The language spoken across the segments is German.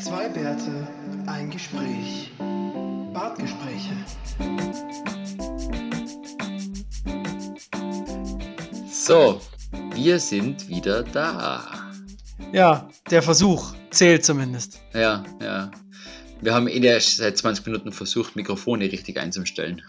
Zwei Bärte, ein Gespräch. Bartgespräche. So, wir sind wieder da. Ja, der Versuch zählt zumindest. Ja, ja. Wir haben eh erst seit 20 Minuten versucht, Mikrofone richtig einzustellen.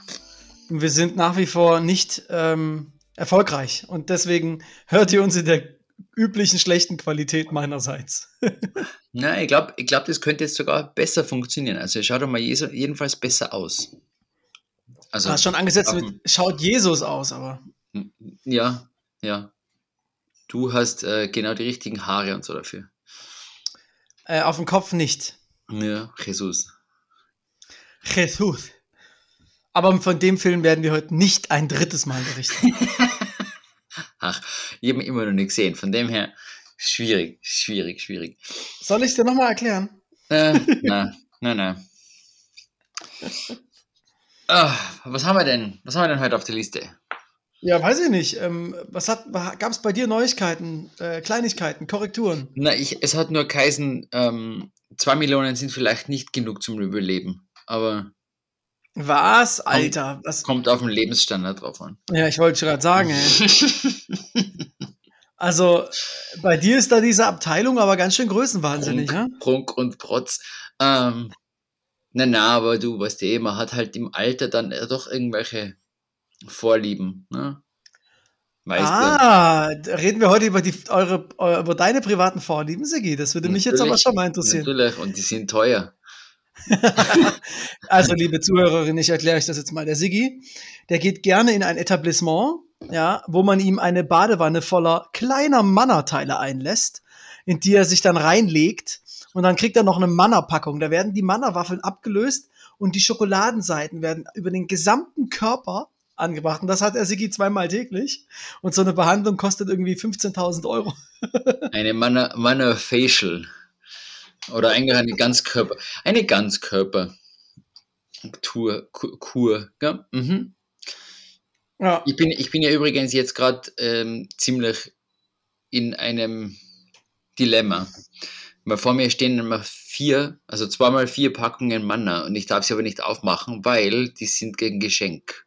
Wir sind nach wie vor nicht ähm, erfolgreich. Und deswegen hört ihr uns in der üblichen schlechten Qualität meinerseits. Na, ich glaube, ich glaub, das könnte jetzt sogar besser funktionieren. Also schaut doch mal jedenfalls besser aus. Also, du hast schon angesetzt mit schaut Jesus aus, aber. Ja, ja. Du hast äh, genau die richtigen Haare und so dafür. Äh, auf dem Kopf nicht. Ja, Jesus. Jesus. Aber von dem Film werden wir heute nicht ein drittes Mal berichten. Ach, ich habe ihn immer noch nicht gesehen. Von dem her, schwierig, schwierig, schwierig. Soll ich es dir nochmal erklären? Äh, nein, nein, nein. Ah, was haben wir denn? Was haben wir denn heute auf der Liste? Ja, weiß ich nicht. Ähm, was gab es bei dir Neuigkeiten, äh, Kleinigkeiten, Korrekturen? Na, ich, es hat nur Kaisen, ähm, zwei Millionen sind vielleicht nicht genug zum Überleben, aber. Was, Alter? Kommt, was? kommt auf den Lebensstandard drauf an. Ja, ich wollte gerade sagen, ey. also, bei dir ist da diese Abteilung aber ganz schön größenwahnsinnig, Prunk, ja? Prunk und Protz. Ähm, na, na, aber du weißt eh, man hat halt im Alter dann doch irgendwelche Vorlieben. Ne? Weißt ah, du? reden wir heute über, die, eure, über deine privaten Vorlieben, Sigi? Das würde mich jetzt aber schon mal interessieren. Natürlich, und die sind teuer. also, liebe Zuhörerin, ich erkläre euch das jetzt mal. Der Sigi, der geht gerne in ein Etablissement, ja, wo man ihm eine Badewanne voller kleiner Mannerteile einlässt, in die er sich dann reinlegt. Und dann kriegt er noch eine Mannerpackung. Da werden die Mannerwaffeln abgelöst und die Schokoladenseiten werden über den gesamten Körper angebracht. Und das hat er Sigi zweimal täglich. Und so eine Behandlung kostet irgendwie 15.000 Euro. eine Manner, Manner. Oder eigentlich eine Ganzkörper. Eine Ganzkörper. Tour, Kur. Ja, mhm. ja. Ich, bin, ich bin ja übrigens jetzt gerade ähm, ziemlich in einem Dilemma. Weil vor mir stehen immer vier, also zweimal vier Packungen Manna und ich darf sie aber nicht aufmachen, weil die sind gegen Geschenk.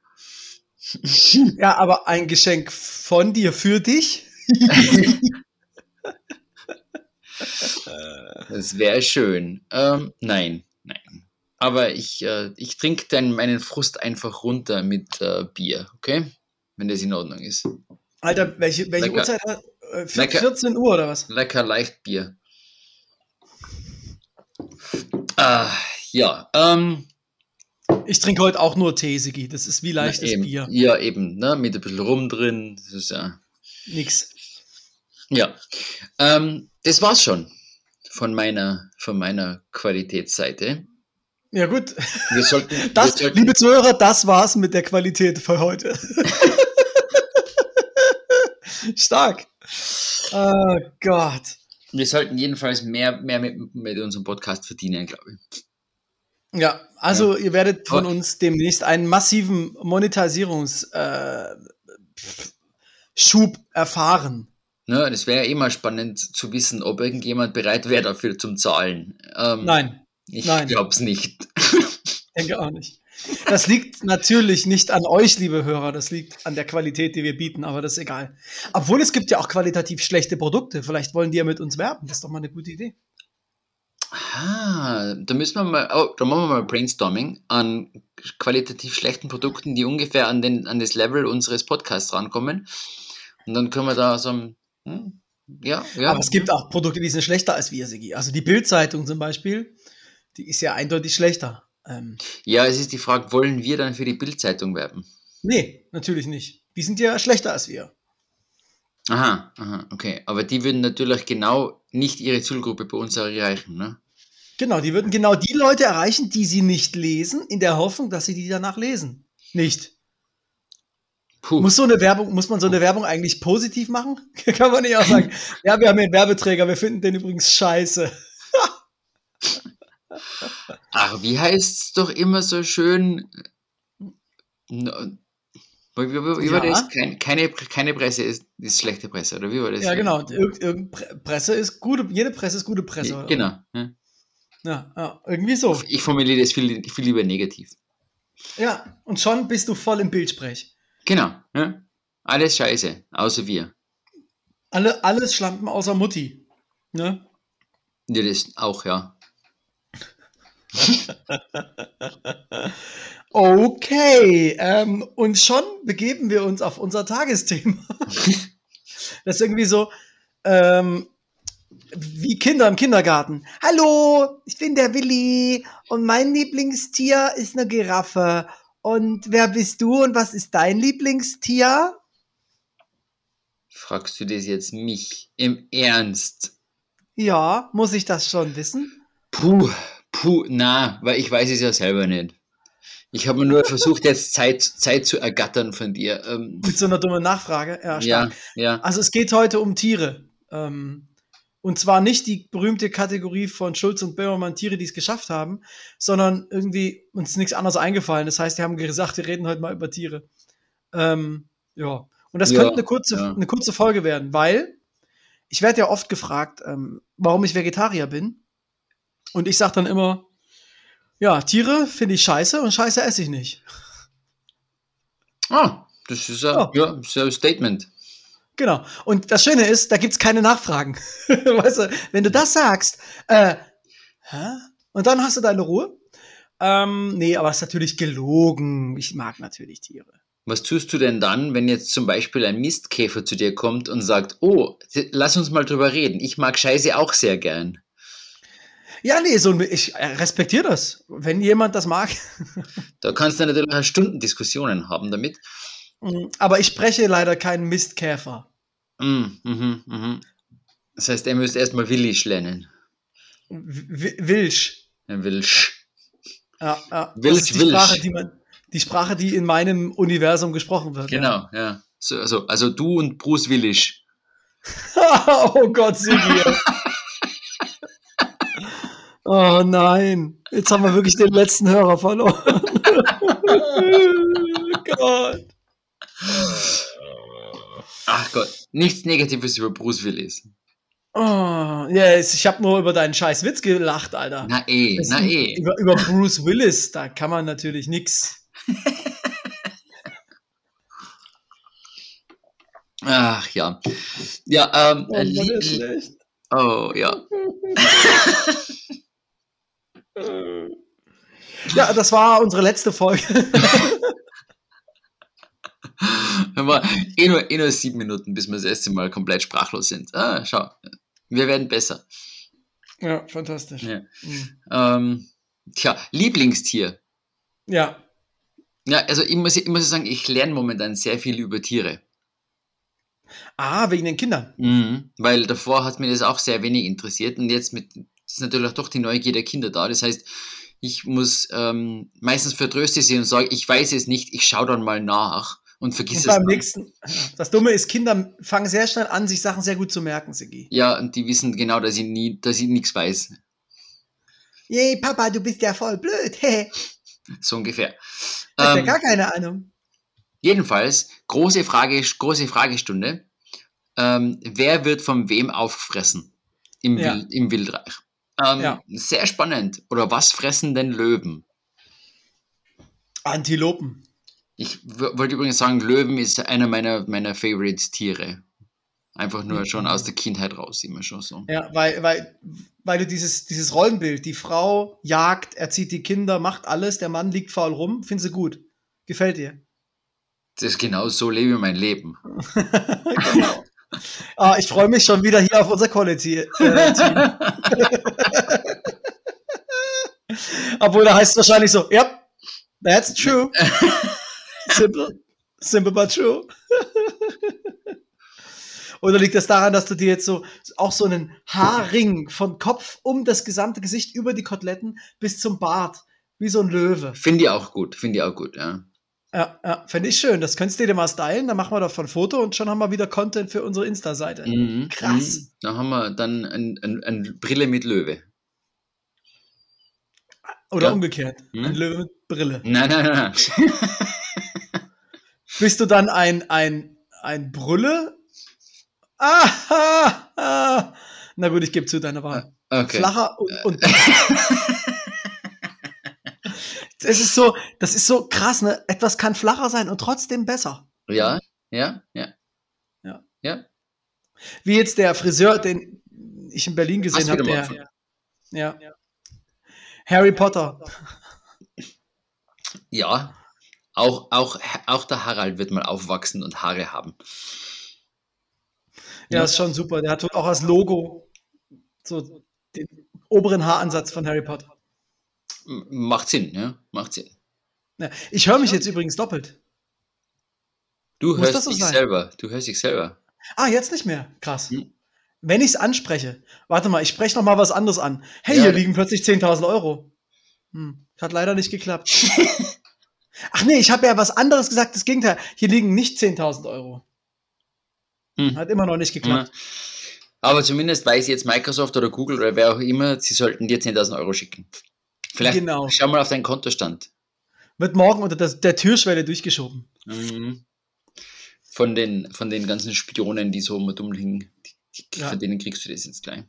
Ja, aber ein Geschenk von dir für dich? das wäre schön. Ähm, nein, nein. Aber ich, äh, ich trinke dann meinen Frust einfach runter mit äh, Bier, okay? Wenn das in Ordnung ist. Alter, welche, welche lecker, Uhrzeit? Äh, 14 Uhr oder was? Lecker Leichtbier. Ah, ja, ähm, ich trinke heute auch nur Tee, Sigi. Das ist wie leichtes Na, Bier. Ja, eben, ne? mit ein bisschen Rum drin. Das ist ja. Nix. Ja. Ähm, das war's schon von meiner, von meiner Qualitätsseite. Ja, gut. Wir sollten, das, wir sollten, liebe Zuhörer, das war's mit der Qualität für heute. Stark. Oh Gott. Wir sollten jedenfalls mehr, mehr mit, mit unserem Podcast verdienen, glaube ich. Ja, also ja. ihr werdet von uns demnächst einen massiven Monetarisierungsschub äh, erfahren. Ne, das wäre ja eh mal spannend zu wissen, ob irgendjemand bereit wäre dafür zum Zahlen. Ähm, Nein. Ich glaube es nicht. Ich denke auch nicht. Das liegt natürlich nicht an euch, liebe Hörer, das liegt an der Qualität, die wir bieten, aber das ist egal. Obwohl es gibt ja auch qualitativ schlechte Produkte. Vielleicht wollen die ja mit uns werben. Das ist doch mal eine gute Idee. Ah, da müssen wir mal, oh, da machen wir mal Brainstorming an qualitativ schlechten Produkten, die ungefähr an, den, an das Level unseres Podcasts rankommen. Und dann können wir da so ein, hm, ja, ja. Aber es gibt auch Produkte, die sind schlechter als wir, Sigi. Also die Bildzeitung zum Beispiel, die ist ja eindeutig schlechter. Ähm, ja, es ist die Frage, wollen wir dann für die Bildzeitung werben? Nee, natürlich nicht. Die sind ja schlechter als wir. Aha, aha, okay. Aber die würden natürlich genau nicht ihre Zielgruppe bei uns erreichen, ne? Genau, die würden genau die Leute erreichen, die sie nicht lesen, in der Hoffnung, dass sie die danach lesen. Nicht. Puh. Muss, so eine Werbung, muss man so eine Werbung eigentlich positiv machen? Kann man nicht auch sagen, ja, wir haben hier einen Werbeträger, wir finden den übrigens scheiße. Ach, wie heißt es doch immer so schön? Wie, wie, wie ja. war das? Keine, keine, keine Presse ist, ist schlechte Presse, oder wie war das? Ja, genau. Ir Presse ist gute, jede Presse ist gute Presse. Genau. Ja. Ja, ja, irgendwie so. Ich formuliere das viel, viel lieber negativ. Ja, und schon bist du voll im Bildsprech. Genau. Ja? Alles scheiße, außer wir. Alle, alles Schlampen außer Mutti. Ne? Ja, das auch, ja. okay, ähm, und schon begeben wir uns auf unser Tagesthema. das ist irgendwie so, ähm, wie Kinder im Kindergarten. Hallo, ich bin der Willi und mein Lieblingstier ist eine Giraffe. Und wer bist du und was ist dein Lieblingstier? Fragst du das jetzt mich im Ernst? Ja, muss ich das schon wissen? Puh, puh, na, weil ich weiß es ja selber nicht. Ich habe nur versucht, jetzt Zeit, Zeit zu ergattern von dir. Ähm, Mit so einer dummen Nachfrage? Ja, ja, ja, Also es geht heute um Tiere. Ähm, und zwar nicht die berühmte Kategorie von Schulz und Böhmermann Tiere, die es geschafft haben, sondern irgendwie uns nichts anderes eingefallen. Das heißt, die haben gesagt, wir reden heute mal über Tiere. Ähm, ja. Und das ja, könnte eine kurze, ja. eine kurze Folge werden, weil ich werde ja oft gefragt, ähm, warum ich Vegetarier bin. Und ich sage dann immer, ja, Tiere finde ich scheiße und scheiße esse ich nicht. Ah, das ist ja, ja, ein Statement. Genau. Und das Schöne ist, da gibt es keine Nachfragen. weißt du, wenn du das sagst, äh, hä? Und dann hast du deine Ruhe. Ähm, nee, aber es ist natürlich gelogen. Ich mag natürlich Tiere. Was tust du denn dann, wenn jetzt zum Beispiel ein Mistkäfer zu dir kommt und sagt, oh, lass uns mal drüber reden. Ich mag Scheiße auch sehr gern. Ja, nee, so, ich respektiere das, wenn jemand das mag. da kannst du natürlich Stunden Diskussionen haben damit. Mm, aber ich spreche leider keinen Mistkäfer. Mm, mhm, mhm. Das heißt, er müsste erstmal Willisch lernen. W Wilsch. Ja, Wilsch. Ja, ja. Wilsch, ist die Wilsch. Sprache, die man, die Sprache, die in meinem Universum gesprochen wird. Genau, ja. ja. So, also, also du und Bruce Willisch. oh Gott, Sigi. oh nein, jetzt haben wir wirklich den letzten Hörer verloren. oh Gott. Ach Gott, nichts Negatives über Bruce Willis. Oh, yes, ich habe nur über deinen scheiß Witz gelacht, Alter. Na eh, das na eh. Über, über Bruce Willis, da kann man natürlich nichts. Ach ja. Ja, ähm. Oh, oh ja. ja, das war unsere letzte Folge. wir eh nur, eh nur sieben Minuten, bis wir das erste Mal komplett sprachlos sind. Ah, schau, wir werden besser. Ja, fantastisch. Ja. Mhm. Ähm, tja, Lieblingstier. Ja. Ja, also ich muss, ich muss sagen, ich lerne momentan sehr viel über Tiere. Ah, wegen den Kindern. Mhm, weil davor hat mir das auch sehr wenig interessiert und jetzt mit, ist natürlich auch doch die Neugier der Kinder da. Das heißt, ich muss ähm, meistens vertröste sie und sage, ich weiß es nicht, ich schaue dann mal nach und vergiss und es nächsten. Das Dumme ist, Kinder fangen sehr schnell an, sich Sachen sehr gut zu merken, Sigi. Ja, und die wissen genau, dass ich nie, dass ich nichts weiß. Yay, Papa, du bist ja voll blöd. so ungefähr. Ich ähm, ja gar keine Ahnung. Jedenfalls, große Frage, große Fragestunde. Ähm, wer wird von wem aufgefressen im, ja. Wild, im Wildreich? Ähm, ja. Sehr spannend. Oder was fressen denn Löwen? Antilopen. Ich wollte übrigens sagen, Löwen ist einer meiner, meiner Favorite-Tiere. Einfach nur schon aus der Kindheit raus, immer schon so. Ja, weil, weil, weil du dieses, dieses Rollenbild, die Frau jagt, erzieht die Kinder, macht alles, der Mann liegt faul rum, findest du gut. Gefällt dir. Das ist genau so lebe ich mein Leben. genau. Ah, ich freue mich schon wieder hier auf unser Quality-Team. Äh, Obwohl, da heißt es wahrscheinlich so, yep, that's true. Simple, simple but true. Oder liegt das daran, dass du dir jetzt so auch so einen Haarring von Kopf um das gesamte Gesicht über die Koteletten bis zum Bart, wie so ein Löwe? Finde ich auch gut, finde ich auch gut, ja. Ja, ja finde ich schön. Das könntest du dir mal stylen, dann machen wir davon ein Foto und schon haben wir wieder Content für unsere Insta-Seite. Mhm, Krass. Mhm. Da haben wir dann eine ein, ein Brille mit Löwe. Oder ja. umgekehrt. Hm? Ein Löwe mit Brille. Nein, nein, nein. Bist du dann ein, ein, ein Brülle? Ah, ah, ah. Na gut, ich gebe zu deiner Wahl. Okay. Flacher und. und es ist so, das ist so krass, ne? Etwas kann flacher sein und trotzdem besser. Ja, ja, ja. Ja. Ja. Wie jetzt der Friseur, den ich in Berlin gesehen habe, der. mal Ja. Harry Potter. Ja, auch, auch, auch der Harald wird mal aufwachsen und Haare haben. Ja, Ja. ist schon super. Der hat auch als Logo so den oberen Haaransatz von Harry Potter. Macht Sinn, ja, macht Sinn. Ja. Ich höre mich jetzt übrigens doppelt. Du Muss hörst so dich sein? selber, du hörst dich selber. Ah, jetzt nicht mehr. Krass. Hm. Wenn ich es anspreche, warte mal, ich spreche noch mal was anderes an. Hey, Ja. hier liegen plötzlich 10.000 Euro. Hm, hat leider nicht geklappt. Ach nee, ich habe ja was anderes gesagt, das Gegenteil. Hier liegen nicht 10.000 Euro. Hm. Hat immer noch nicht Ja. geklappt. Aber zumindest weiß jetzt Microsoft oder Google oder wer auch immer, sie sollten dir 10.000 Euro schicken. Vielleicht Genau. schau mal auf deinen Kontostand. Wird morgen unter das, der Türschwelle durchgeschoben. Mhm. Von den, von den ganzen Spionen, die so immer dumm liegen. Die, die, Ja. Von denen kriegst du das jetzt gleich.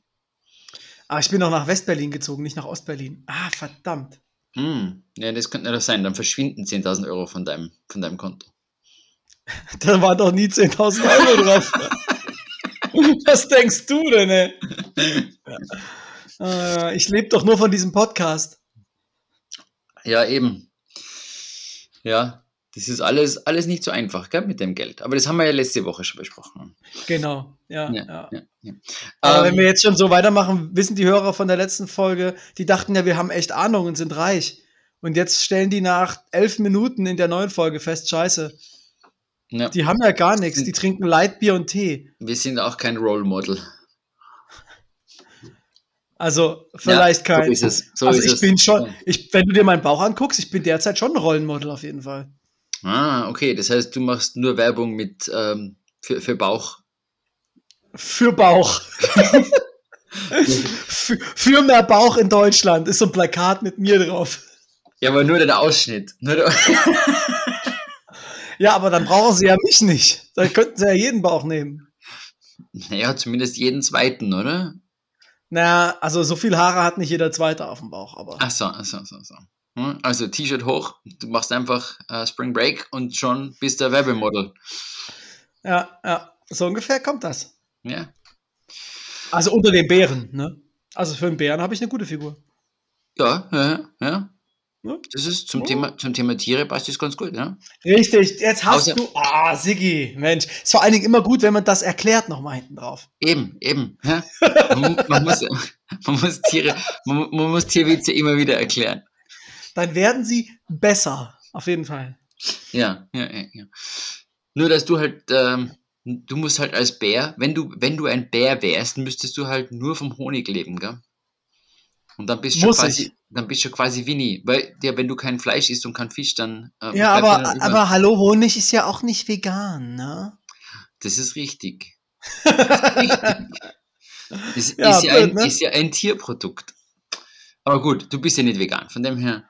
Ah, ich bin noch nach Westberlin gezogen, nicht nach Ostberlin. Ah, verdammt. Hm. Ja, das könnte nicht sein. Dann verschwinden 10.000 Euro von deinem, von deinem Konto. Da waren doch nie 10.000 Euro drauf. Was denkst du denn, ey? Äh, ich lebe doch nur von diesem Podcast. Ja, eben. Ja, das ist alles, alles nicht so einfach, gell, mit dem Geld. Aber das haben wir ja letzte Woche schon besprochen. Genau, ja. Ja, ja. ja, ja. Aber Ähm, wenn wir jetzt schon so weitermachen, wissen die Hörer von der letzten Folge, die dachten ja, wir haben echt Ahnung und sind reich. Und jetzt stellen die nach elf Minuten in der neuen Folge fest, scheiße, ja, die haben ja gar nichts, die trinken Lightbier und Tee. wir sind auch kein Role Model. Also vielleicht ja, kein. So ist es. So also ist ich es. bin schon, ich, wenn du dir meinen Bauch anguckst, ich bin derzeit schon ein Rollenmodel auf jeden Fall. Ah, okay. Das heißt, du machst nur Werbung mit ähm, für, für Bauch. Für Bauch. für, für mehr Bauch in Deutschland ist so ein Plakat mit mir drauf. Ja, aber nur der Ausschnitt. Nur der Ja, aber dann brauchen sie ja mich nicht. Dann könnten sie ja jeden Bauch nehmen. naja, zumindest jeden zweiten, oder? Na, also so viel Haare hat nicht jeder Zweite auf dem Bauch, aber. Ach so, ach so, ach so, ach so. Hm, Also T-Shirt hoch, du machst einfach äh, Spring Break und schon bist du Werbemodel. Ja, ja, so ungefähr kommt das. Ja. Also unter den Bären, ne? Also für einen Bären habe ich eine gute Figur. Ja, ja, ja. Ja. Das ist zum, Ja. Thema, zum Thema Tiere passt das ganz gut, ja. Richtig, jetzt hast Außer- du. Ah, Siggi, Mensch. Ist vor allen Dingen immer gut, wenn man das erklärt nochmal hinten drauf. Eben, eben. Ja. Man, man, muss, man, muss Tiere, man, man muss Tierwitze immer wieder erklären. Dann werden sie besser. Auf jeden Fall. Ja, ja, ja, ja. Nur, dass du halt, ähm, du musst halt als Bär, wenn du, wenn du ein Bär wärst, müsstest du halt nur vom Honig leben, gell? Und dann bist du Muss quasi, ich. dann bist du quasi Winnie, weil ja, wenn du kein Fleisch isst und kein Fisch, dann ähm, Ja, aber, aber hallo, Honig ist ja auch nicht vegan, ne? das ist richtig. Das Ja, ist, ja ein, blöd, ne? ist ja ein Tierprodukt. Aber gut, du bist ja nicht vegan, von dem her.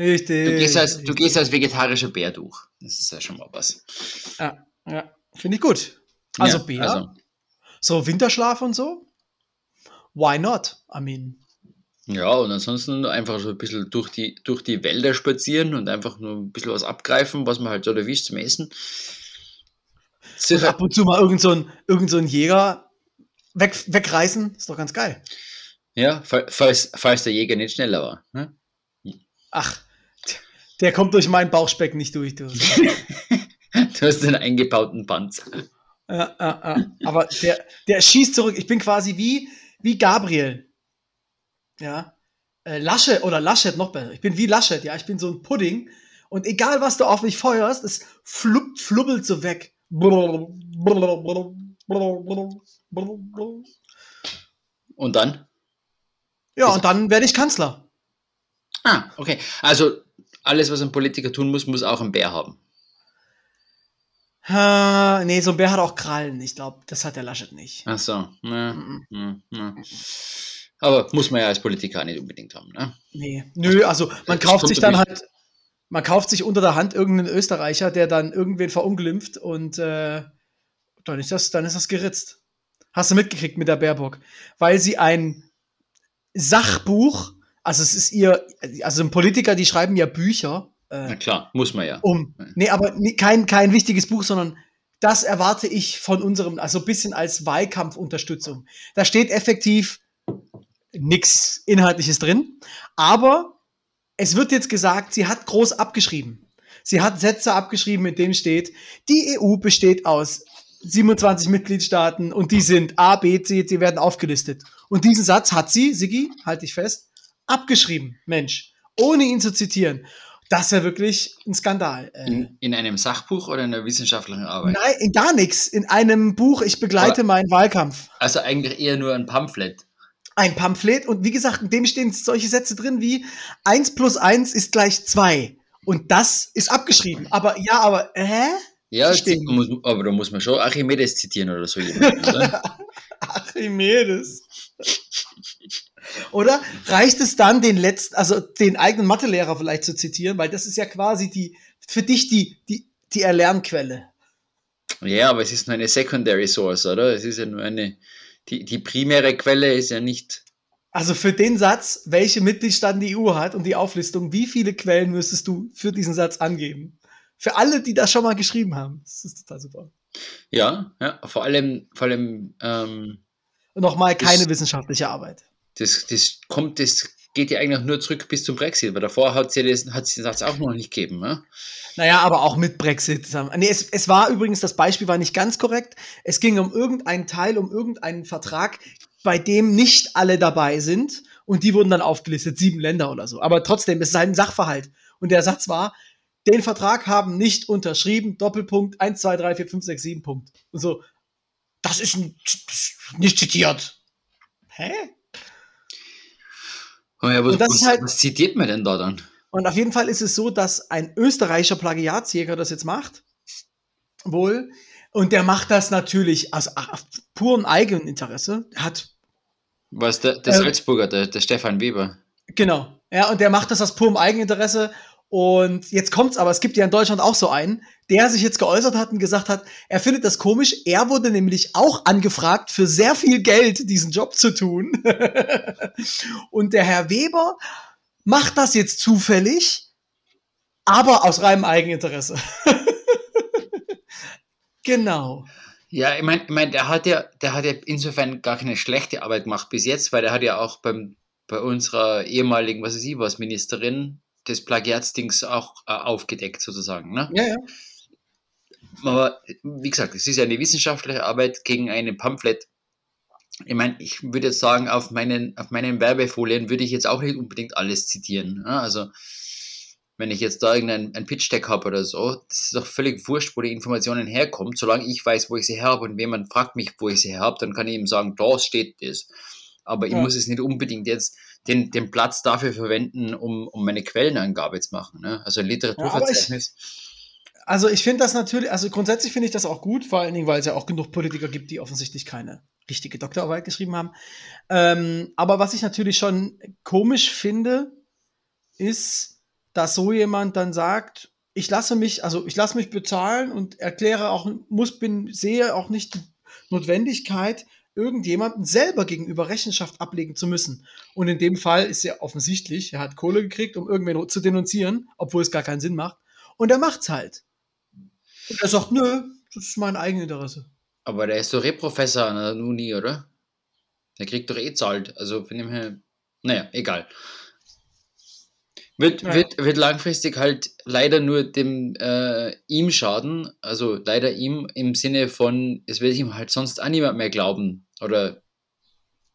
Richtig. Du gehst als, du gehst als vegetarischer Bär durch. Das ist ja schon mal was. Ja, ja. finde ich gut. Also Ja, Bär, also, so Winterschlaf und so. Why not? I mean, Ja, und ansonsten einfach so ein bisschen durch die, durch die Wälder spazieren und einfach nur ein bisschen was abgreifen, was man halt so erwischt zum Essen. Und ab und zu mal irgend so ein, irgend so ein Jäger weg, wegreißen, ist doch ganz geil. ja, fa- falls, falls der Jäger nicht schneller war. Ne? Ach, der kommt durch meinen Bauchspeck nicht durch. Du. Hast einen eingebauten Panzer. Ja, ja, ja. Aber der, der schießt zurück. Ich bin quasi wie, wie Gabriel. Ja. Äh, Laschet oder Laschet noch besser. Ich bin wie Laschet, ja. Ich bin so ein Pudding. Und egal, was du auf mich feuerst, es flupp, flubbelt so weg. Und dann? Ja, und dann werde ich Kanzler. Ah, okay. Also alles, was ein Politiker tun muss, muss auch ein Bär haben. Äh, nee, so ein Bär hat auch Krallen. Ich glaube, das hat der Laschet nicht. Ach so. Na, Mhm. na, na. Aber muss man ja als Politiker nicht unbedingt haben. Ne? Nee. Nö, also man Das kauft sich dann halt, man kauft sich unter der Hand irgendeinen Österreicher, der dann irgendwen verunglimpft und äh, dann ist das, dann ist das geritzt. Hast du mitgekriegt mit der Baerbock? Weil sie ein Sachbuch, also es ist ihr, also ein Politiker, die schreiben ja Bücher. Äh, Na klar, muss man ja. Um, nee, aber kein, kein wichtiges Buch, sondern das erwarte ich von unserem, also ein bisschen als Wahlkampfunterstützung. Da steht effektiv nichts Inhaltliches drin, aber es wird jetzt gesagt, sie hat groß abgeschrieben. Sie hat Sätze abgeschrieben, in denen steht, die EU besteht aus 27 Mitgliedstaaten und die sind A, B, C, die werden aufgelistet. Und diesen Satz hat sie, Sigi, halte ich fest, abgeschrieben, Mensch, ohne ihn zu zitieren. Das ist ja wirklich ein Skandal. Äh. In, in, einem Sachbuch oder in einer wissenschaftlichen Arbeit? Nein, in gar nichts. In einem Buch, ich begleite Aber, meinen Wahlkampf. Also eigentlich eher nur ein Pamphlet. Ein Pamphlet und wie gesagt, in dem stehen solche Sätze drin wie 1 plus 1 ist gleich 2. Und das ist abgeschrieben. Aber ja, aber hä? Ja, muss, aber da muss man schon Archimedes zitieren oder so jemanden, oder? Archimedes. Oder reicht es dann, den letzten, also den eigenen Mathelehrer vielleicht zu zitieren, weil das ist ja quasi die, für dich die, die, die Erlernquelle. Ja, aber es ist nur eine Secondary Source, oder? Es ist ja nur eine, die, die primäre Quelle ist ja nicht. Also für den Satz, welche Mitgliedstaaten die EU hat und die Auflistung, wie viele Quellen müsstest du für diesen Satz angeben? Für alle, die das schon mal geschrieben haben. Das ist total super. Ja, ja, vor allem, vor allem. Ähm, und nochmal keine wissenschaftliche Arbeit. Das, das kommt, das geht ja eigentlich nur zurück bis zum Brexit, weil davor hat sie den Satz auch noch nicht gegeben. Ne? Naja, aber auch mit Brexit. Nee, es, es war übrigens, das Beispiel war nicht ganz korrekt. Es ging um irgendeinen Teil, um irgendeinen Vertrag, bei dem nicht alle dabei sind und die wurden dann aufgelistet, sieben Länder oder so. Aber trotzdem, es ist ein Sachverhalt. Und der Satz war, den Vertrag haben nicht unterschrieben, Doppelpunkt, 1, 2, 3, 4, 5, 6, 7 Punkt. Und so, das ist nicht zitiert. Hä? Ja, was, was, halt, was zitiert man denn da dann? Und auf jeden Fall ist es so, dass ein österreichischer Plagiatsjäger das jetzt macht. Wohl. Und der macht das natürlich aus, purem Eigeninteresse. Er hat. Was, der, der äh, Salzburger, der, der Stefan Weber. Genau. Ja, und der macht das aus purem Eigeninteresse. Und jetzt kommt's aber, es gibt ja in Deutschland auch so einen, der sich jetzt geäußert hat und gesagt hat, er findet das komisch. Er wurde nämlich auch angefragt, für sehr viel Geld diesen Job zu tun. und der Herr Weber macht das jetzt zufällig, aber aus reinem Eigeninteresse. Genau. Ja, ich meine, ich mein, der hat ja, der hat ja insofern gar keine schlechte Arbeit gemacht bis jetzt, weil der hat ja auch beim, bei unserer ehemaligen, was weiß ich was, Ministerin des Plagiatsdings auch äh, aufgedeckt sozusagen. Ne? Ja, ja. Aber wie gesagt, es ist ja eine wissenschaftliche Arbeit gegen eine Pamphlet. Ich meine, ich würde jetzt sagen, auf meinen, auf meinen Werbefolien würde ich jetzt auch nicht unbedingt alles zitieren. Ne? Also wenn ich jetzt da irgendein Pitch-Deck habe oder so, das ist doch völlig wurscht, wo die Informationen herkommen. Solange ich weiß, wo ich sie her habe und jemand fragt mich, wo ich sie her habe, dann kann ich ihm sagen, da steht das. Aber ja. ich muss es nicht unbedingt jetzt den, den Platz dafür verwenden, um, um meine Quellenangabe zu machen. Ne? Also Literaturverzeichnis. Ja, also ich finde das natürlich, also grundsätzlich finde ich das auch gut, vor allen Dingen, weil es ja auch genug Politiker gibt, die offensichtlich keine richtige Doktorarbeit geschrieben haben. Ähm, aber was ich natürlich schon komisch finde, ist, dass so jemand dann sagt, ich lasse mich, also ich lasse mich bezahlen und erkläre auch, muss, bin, sehe auch nicht die Notwendigkeit, irgendjemandem selber gegenüber Rechenschaft ablegen zu müssen. Und in dem Fall ist ja offensichtlich, er hat Kohle gekriegt, um irgendwen zu denunzieren, obwohl es gar keinen Sinn macht. Und er macht's halt. Und er sagt, nö, das ist mein Eigeninteresse. Aber der ist doch Reprofessor an der Uni, oder? Der kriegt doch eh zahlt. Also von dem her, naja, egal. Wird, ja. wird, wird langfristig halt leider nur dem äh, ihm schaden, also leider ihm im Sinne von, es wird ihm halt sonst auch niemand mehr glauben. Oder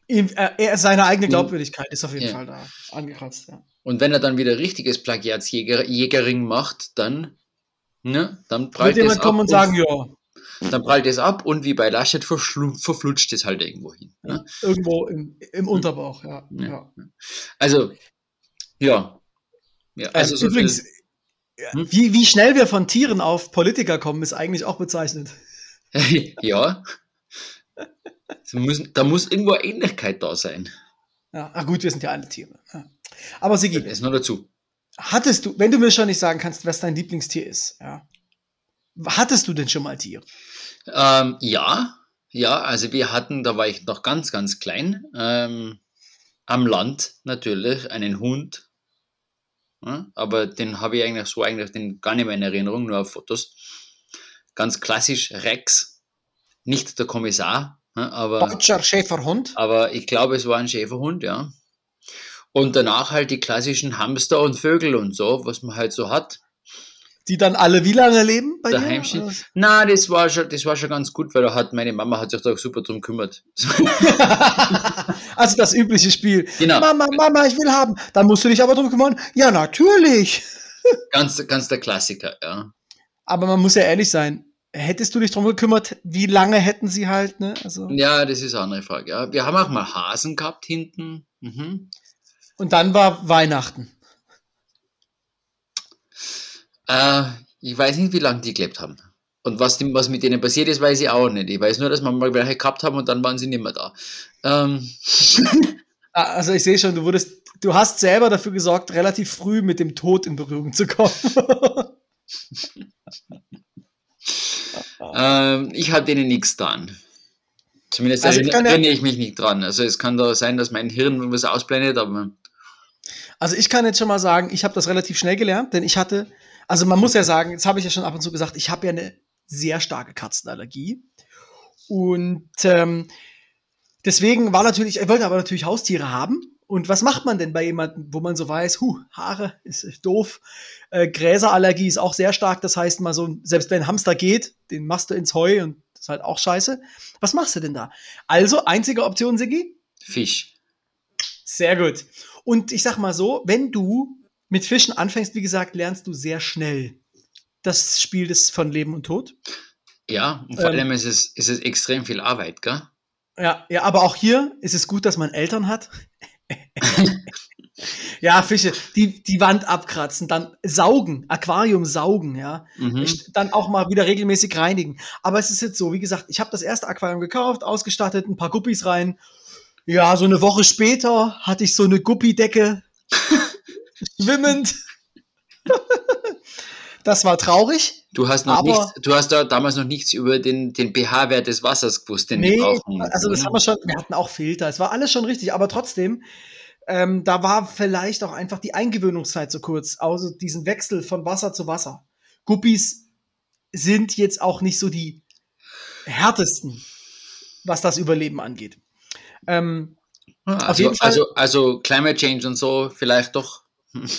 ihm, äh, er, seine eigene Glaubwürdigkeit ist auf jeden ja. Fall da angekratzt, ja. Und wenn er dann wieder richtiges Plagiatsjägering macht, dann, ne, dann prallt Wird jemand kommen und sagen, ja. Dann prallt es ab und wie bei Laschet verflutscht es halt irgendwo hin. Ne? Irgendwo im, im Unterbauch, ja. ja. Also, ja, ja, also ähm, so übrigens, hm? wie, wie schnell wir von Tieren auf Politiker kommen, ist eigentlich auch bezeichnet. ja. Müssen, da muss irgendwo Ähnlichkeit da sein. Ja, ach gut, wir sind ja alle Tiere. Ja. Aber Sigi. Ist nur dazu. Hattest du, wenn du mir schon nicht sagen kannst, was dein Lieblingstier ist, ja. Hattest du denn schon mal Tier? Ähm, ja, ja, also wir hatten, da war ich noch ganz, ganz klein, ähm, am Land natürlich einen Hund, ja, aber den habe ich eigentlich so eigentlich den gar nicht mehr in Erinnerung, nur auf Fotos. Ganz klassisch Rex, nicht der Kommissar, aber Deutscher Schäferhund. aber ich glaube, es war ein Schäferhund, ja. Und danach halt die klassischen Hamster und Vögel und so, was man halt so hat. Die dann alle wie lange leben bei Daheim dir? Oder? Na, das war schon, das war schon ganz gut, weil da hat meine Mama hat sich da super drum gekümmert. also das übliche Spiel. Genau. Mama, Mama, ich will haben. Dann musst du dich aber drum kümmern. Ja, natürlich. ganz, ganz der Klassiker, ja. Aber man muss ja ehrlich sein. Hättest du dich drum gekümmert, wie lange hätten sie halt, ne? Also, Ja, das ist eine andere Frage. Ja. Wir haben auch mal Hasen gehabt hinten. Mhm. und dann war Weihnachten. Äh, ich weiß nicht, wie lange die gelebt haben. Und was, die, was mit denen passiert ist, weiß ich auch nicht. Ich weiß nur, dass wir mal welche gehabt haben und dann waren sie nicht mehr da. Ähm, Ah, Also ich sehe schon, du wurdest, du hast selber dafür gesorgt, relativ früh mit dem Tod in Berührung zu kommen. ähm, ich habe denen nichts dran. Zumindest Also ich erinnere, ja- erinnere ich mich nicht dran. Also es kann da sein, dass mein Hirn irgendwas ausblendet, aber Also ich kann jetzt schon mal sagen, ich habe das relativ schnell gelernt, denn ich hatte, also man muss ja sagen, jetzt habe ich ja schon ab und zu gesagt, ich habe ja eine sehr starke Katzenallergie. Und ähm, deswegen war natürlich, er wollte aber natürlich Haustiere haben. Und was macht man denn bei jemandem, wo man so weiß, huh, Haare ist doof, äh, Gräserallergie ist auch sehr stark, das heißt mal so, selbst wenn ein Hamster geht, den machst du ins Heu und das ist halt auch scheiße. Was machst du denn da? Also, einzige Option, Sigi, Fisch. sehr gut. Und ich sag mal so, wenn du mit Fischen anfängst, wie gesagt, lernst du sehr schnell das Spiel des von Leben und Tod. Ja, und vor Ähm. allem ist es, ist es extrem viel Arbeit, gell? Ja, ja, aber auch hier ist es gut, dass man Eltern hat. Ja, Fische, die die Wand abkratzen, dann saugen, Aquarium saugen, ja. Mhm. Dann auch mal wieder regelmäßig reinigen. Aber es ist jetzt so, wie gesagt, ich habe das erste Aquarium gekauft, ausgestattet, ein paar Guppies rein. Ja, so eine Woche später hatte ich so eine Guppidecke schwimmend. das war traurig. Du hast noch Aber- nichts, du hast da damals noch nichts über den, den pH-Wert des Wassers gewusst, den Nee, brauchen. also das haben wir schon, wir hatten auch Filter, es war alles schon richtig, aber trotzdem, ähm, da war vielleicht auch einfach die Eingewöhnungszeit so kurz, also diesen Wechsel von Wasser zu Wasser. Guppies sind jetzt auch nicht so die härtesten, was das Überleben angeht. Ähm, also, also, also Climate Change und so, vielleicht doch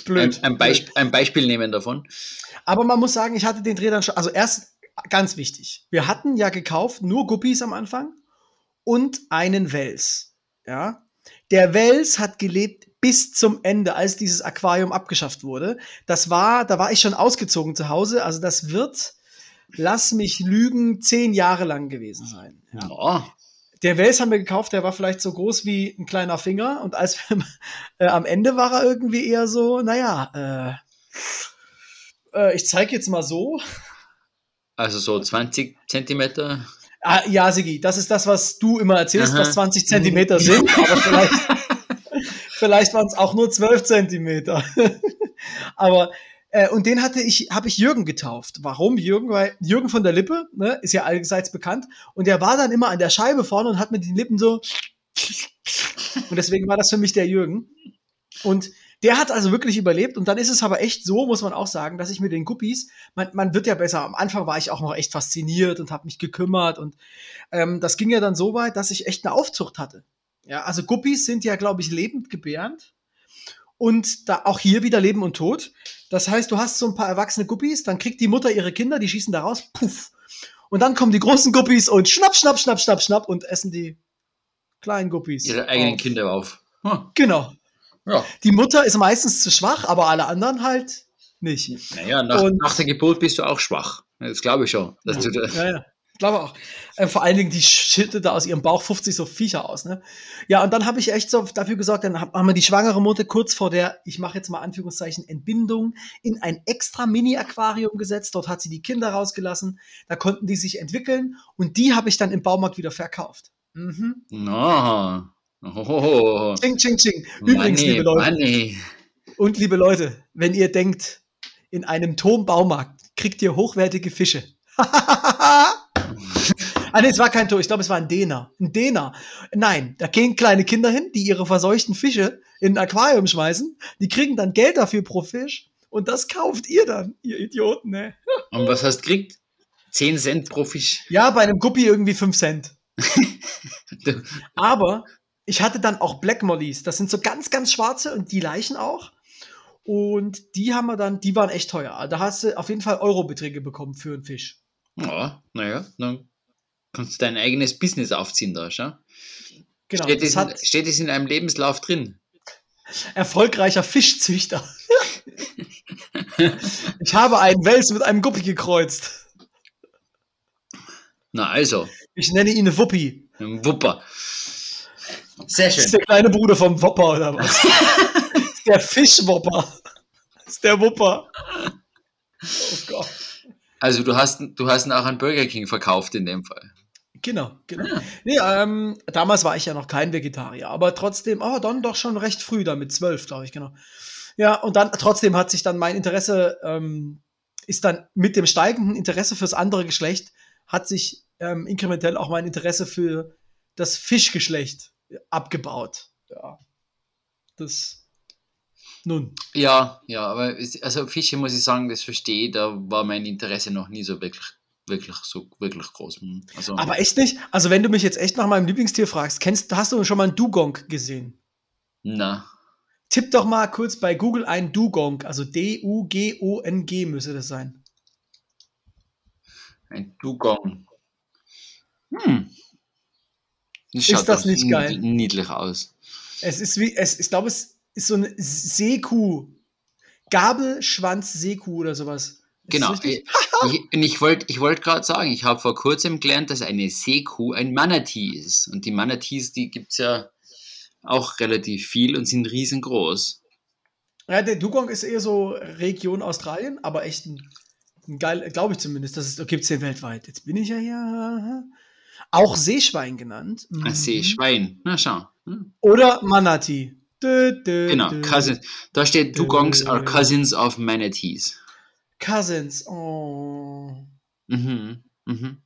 blöd. ein, ein, Beisp ein Beispiel nehmen davon. Aber man muss sagen, ich hatte den Dreh dann schon, also erst ganz wichtig. Wir hatten ja gekauft nur Guppies am Anfang und einen Wels. Ja. Der Wels hat gelebt bis zum Ende, als dieses Aquarium abgeschafft wurde. Das war, da war ich schon ausgezogen zu Hause. Also das wird, lass mich lügen, zehn Jahre lang gewesen sein. Ja. Ja. Der Wels haben wir gekauft, der war vielleicht so groß wie ein kleiner Finger. Und als wir äh, am Ende war er irgendwie eher so, naja, äh, äh, ich zeige jetzt mal so. Also so 20 Zentimeter. Ah, ja, Sigi, das ist das, was du immer erzählst, Aha. was 20 Zentimeter sind, aber vielleicht, vielleicht waren es auch nur 12 Zentimeter. aber äh, und den hatte ich, habe ich Jürgen getauft. Warum Jürgen? Weil Jürgen von der Lippe, ne, ist ja allseits bekannt. Und der war dann immer an der Scheibe vorne und hat mit den Lippen so. Und deswegen war das für mich der Jürgen. Und der hat also wirklich überlebt. Und dann ist es aber echt so, muss man auch sagen, dass ich mit den Guppies, man, man wird ja besser. Am Anfang war ich auch noch echt fasziniert und habe mich gekümmert. Und ähm, das ging ja dann so weit, dass ich echt eine Aufzucht hatte. Ja, also Guppies sind ja, glaube ich, lebend gebärend. Und da auch hier wieder Leben und Tod. Das heißt, du hast so ein paar erwachsene Guppies, dann kriegt die Mutter ihre Kinder, die schießen da raus, puff. Und dann kommen die großen Guppies und schnapp, schnapp, schnapp, schnapp, schnapp und essen die kleinen Guppies. Ihre eigenen auf. Kinder auf. Hm. Genau. Ja. Die Mutter ist meistens zu schwach, aber alle anderen halt nicht. Naja, nach, Und- nach der Geburt bist du auch schwach. Das glaube ich schon. Dass du Ja, ja. Ich glaube auch. Äh, vor allen Dingen, die schüttet da aus ihrem Bauch 50 so Viecher aus, ne? Ja, und dann habe ich echt so dafür gesorgt, dann hab- haben wir die schwangere Mutter kurz vor der, ich mache jetzt mal Anführungszeichen, Entbindung, in ein extra Mini-Aquarium gesetzt. Dort hat sie die Kinder rausgelassen. Da konnten die sich entwickeln und die habe ich dann im Baumarkt wieder verkauft. Mhm. Na. Oh, Ching, ching, ching. Übrigens, Money, liebe Leute, Money. und liebe Leute, wenn ihr denkt, in einem Turmbaumarkt kriegt ihr hochwertige Fische. ah, nee, es war kein Tor, ich glaube, es war ein Däner. Ein Däner. Nein, da gehen kleine Kinder hin, die ihre verseuchten Fische in ein Aquarium schmeißen. Die kriegen dann Geld dafür pro Fisch. Und das kauft ihr dann, ihr Idioten, ne? Und was hast du gekriegt? 10 Cent pro Fisch. Ja, bei einem Guppi irgendwie 5 Cent. Aber ich hatte dann auch Black Mollies. Das sind so ganz, ganz schwarze und die Leichen auch. Und die haben wir dann, die waren echt teuer. Da hast du auf jeden Fall Eurobeträge bekommen für einen Fisch. Ja, naja, dann kannst du dein eigenes Business aufziehen da, schau. Genau. steht, das in, steht es in einem Lebenslauf drin? erfolgreicher Fischzüchter. ich habe einen Wels mit einem Guppi gekreuzt. Na also, Ich nenne ihn Wuppi. ein Wupper. Sehr Das ist schön. der kleine Bruder vom Wopper oder was? Der Fischwopper. Das ist der Wupper. Oh Gott. Also du hast, du hast ihn auch an Burger King verkauft in dem Fall. Genau, genau. Nee, ähm, damals war ich ja noch kein Vegetarier, aber trotzdem, oh, dann doch schon recht früh, da mit zwölf, glaube ich, genau. Ja, und dann trotzdem hat sich dann mein Interesse, ähm, ist dann mit dem steigenden Interesse fürs andere Geschlecht, hat sich ähm, inkrementell auch mein Interesse für das Fischgeschlecht abgebaut. Ja. Das. Nun. Ja, ja, aber also Fische muss ich sagen, das verstehe da war mein Interesse noch nie so wirklich, wirklich so wirklich groß. Hm, Also, Aber echt nicht? Also, wenn du mich jetzt echt nach meinem Lieblingstier fragst, kennst, hast du schon mal einen Dugong gesehen? na, Tipp doch mal kurz bei Google ein Dugong, also D-U-G-O-N-G müsste das sein. ein Dugong. Hm. Ist das nicht geil? Niedlich aus. Es ist wie, es, ich glaube, es ist so eine Seekuh. Gabelschwanz-Seekuh oder sowas. Genau. das Ich, ich, und ich wollte ich wollt gerade sagen, ich habe vor kurzem gelernt, dass eine Seekuh ein Manatee ist. Und die Manatees, die gibt es ja auch relativ viel und sind riesengroß. Ja, der Dugong ist eher so Region Australien, aber echt ein, ein geil, glaube ich zumindest. Das gibt es den weltweit. Jetzt bin ich ja hier. Auch Seeschwein genannt. Ein Mhm. Seeschwein. Na schau. Hm. Oder Manatee. Dö, dö, Genau, dö. Cousins. Da steht Dugongs are Äh. cousins of manatees. Cousins. Oh. Mhm. Mhm.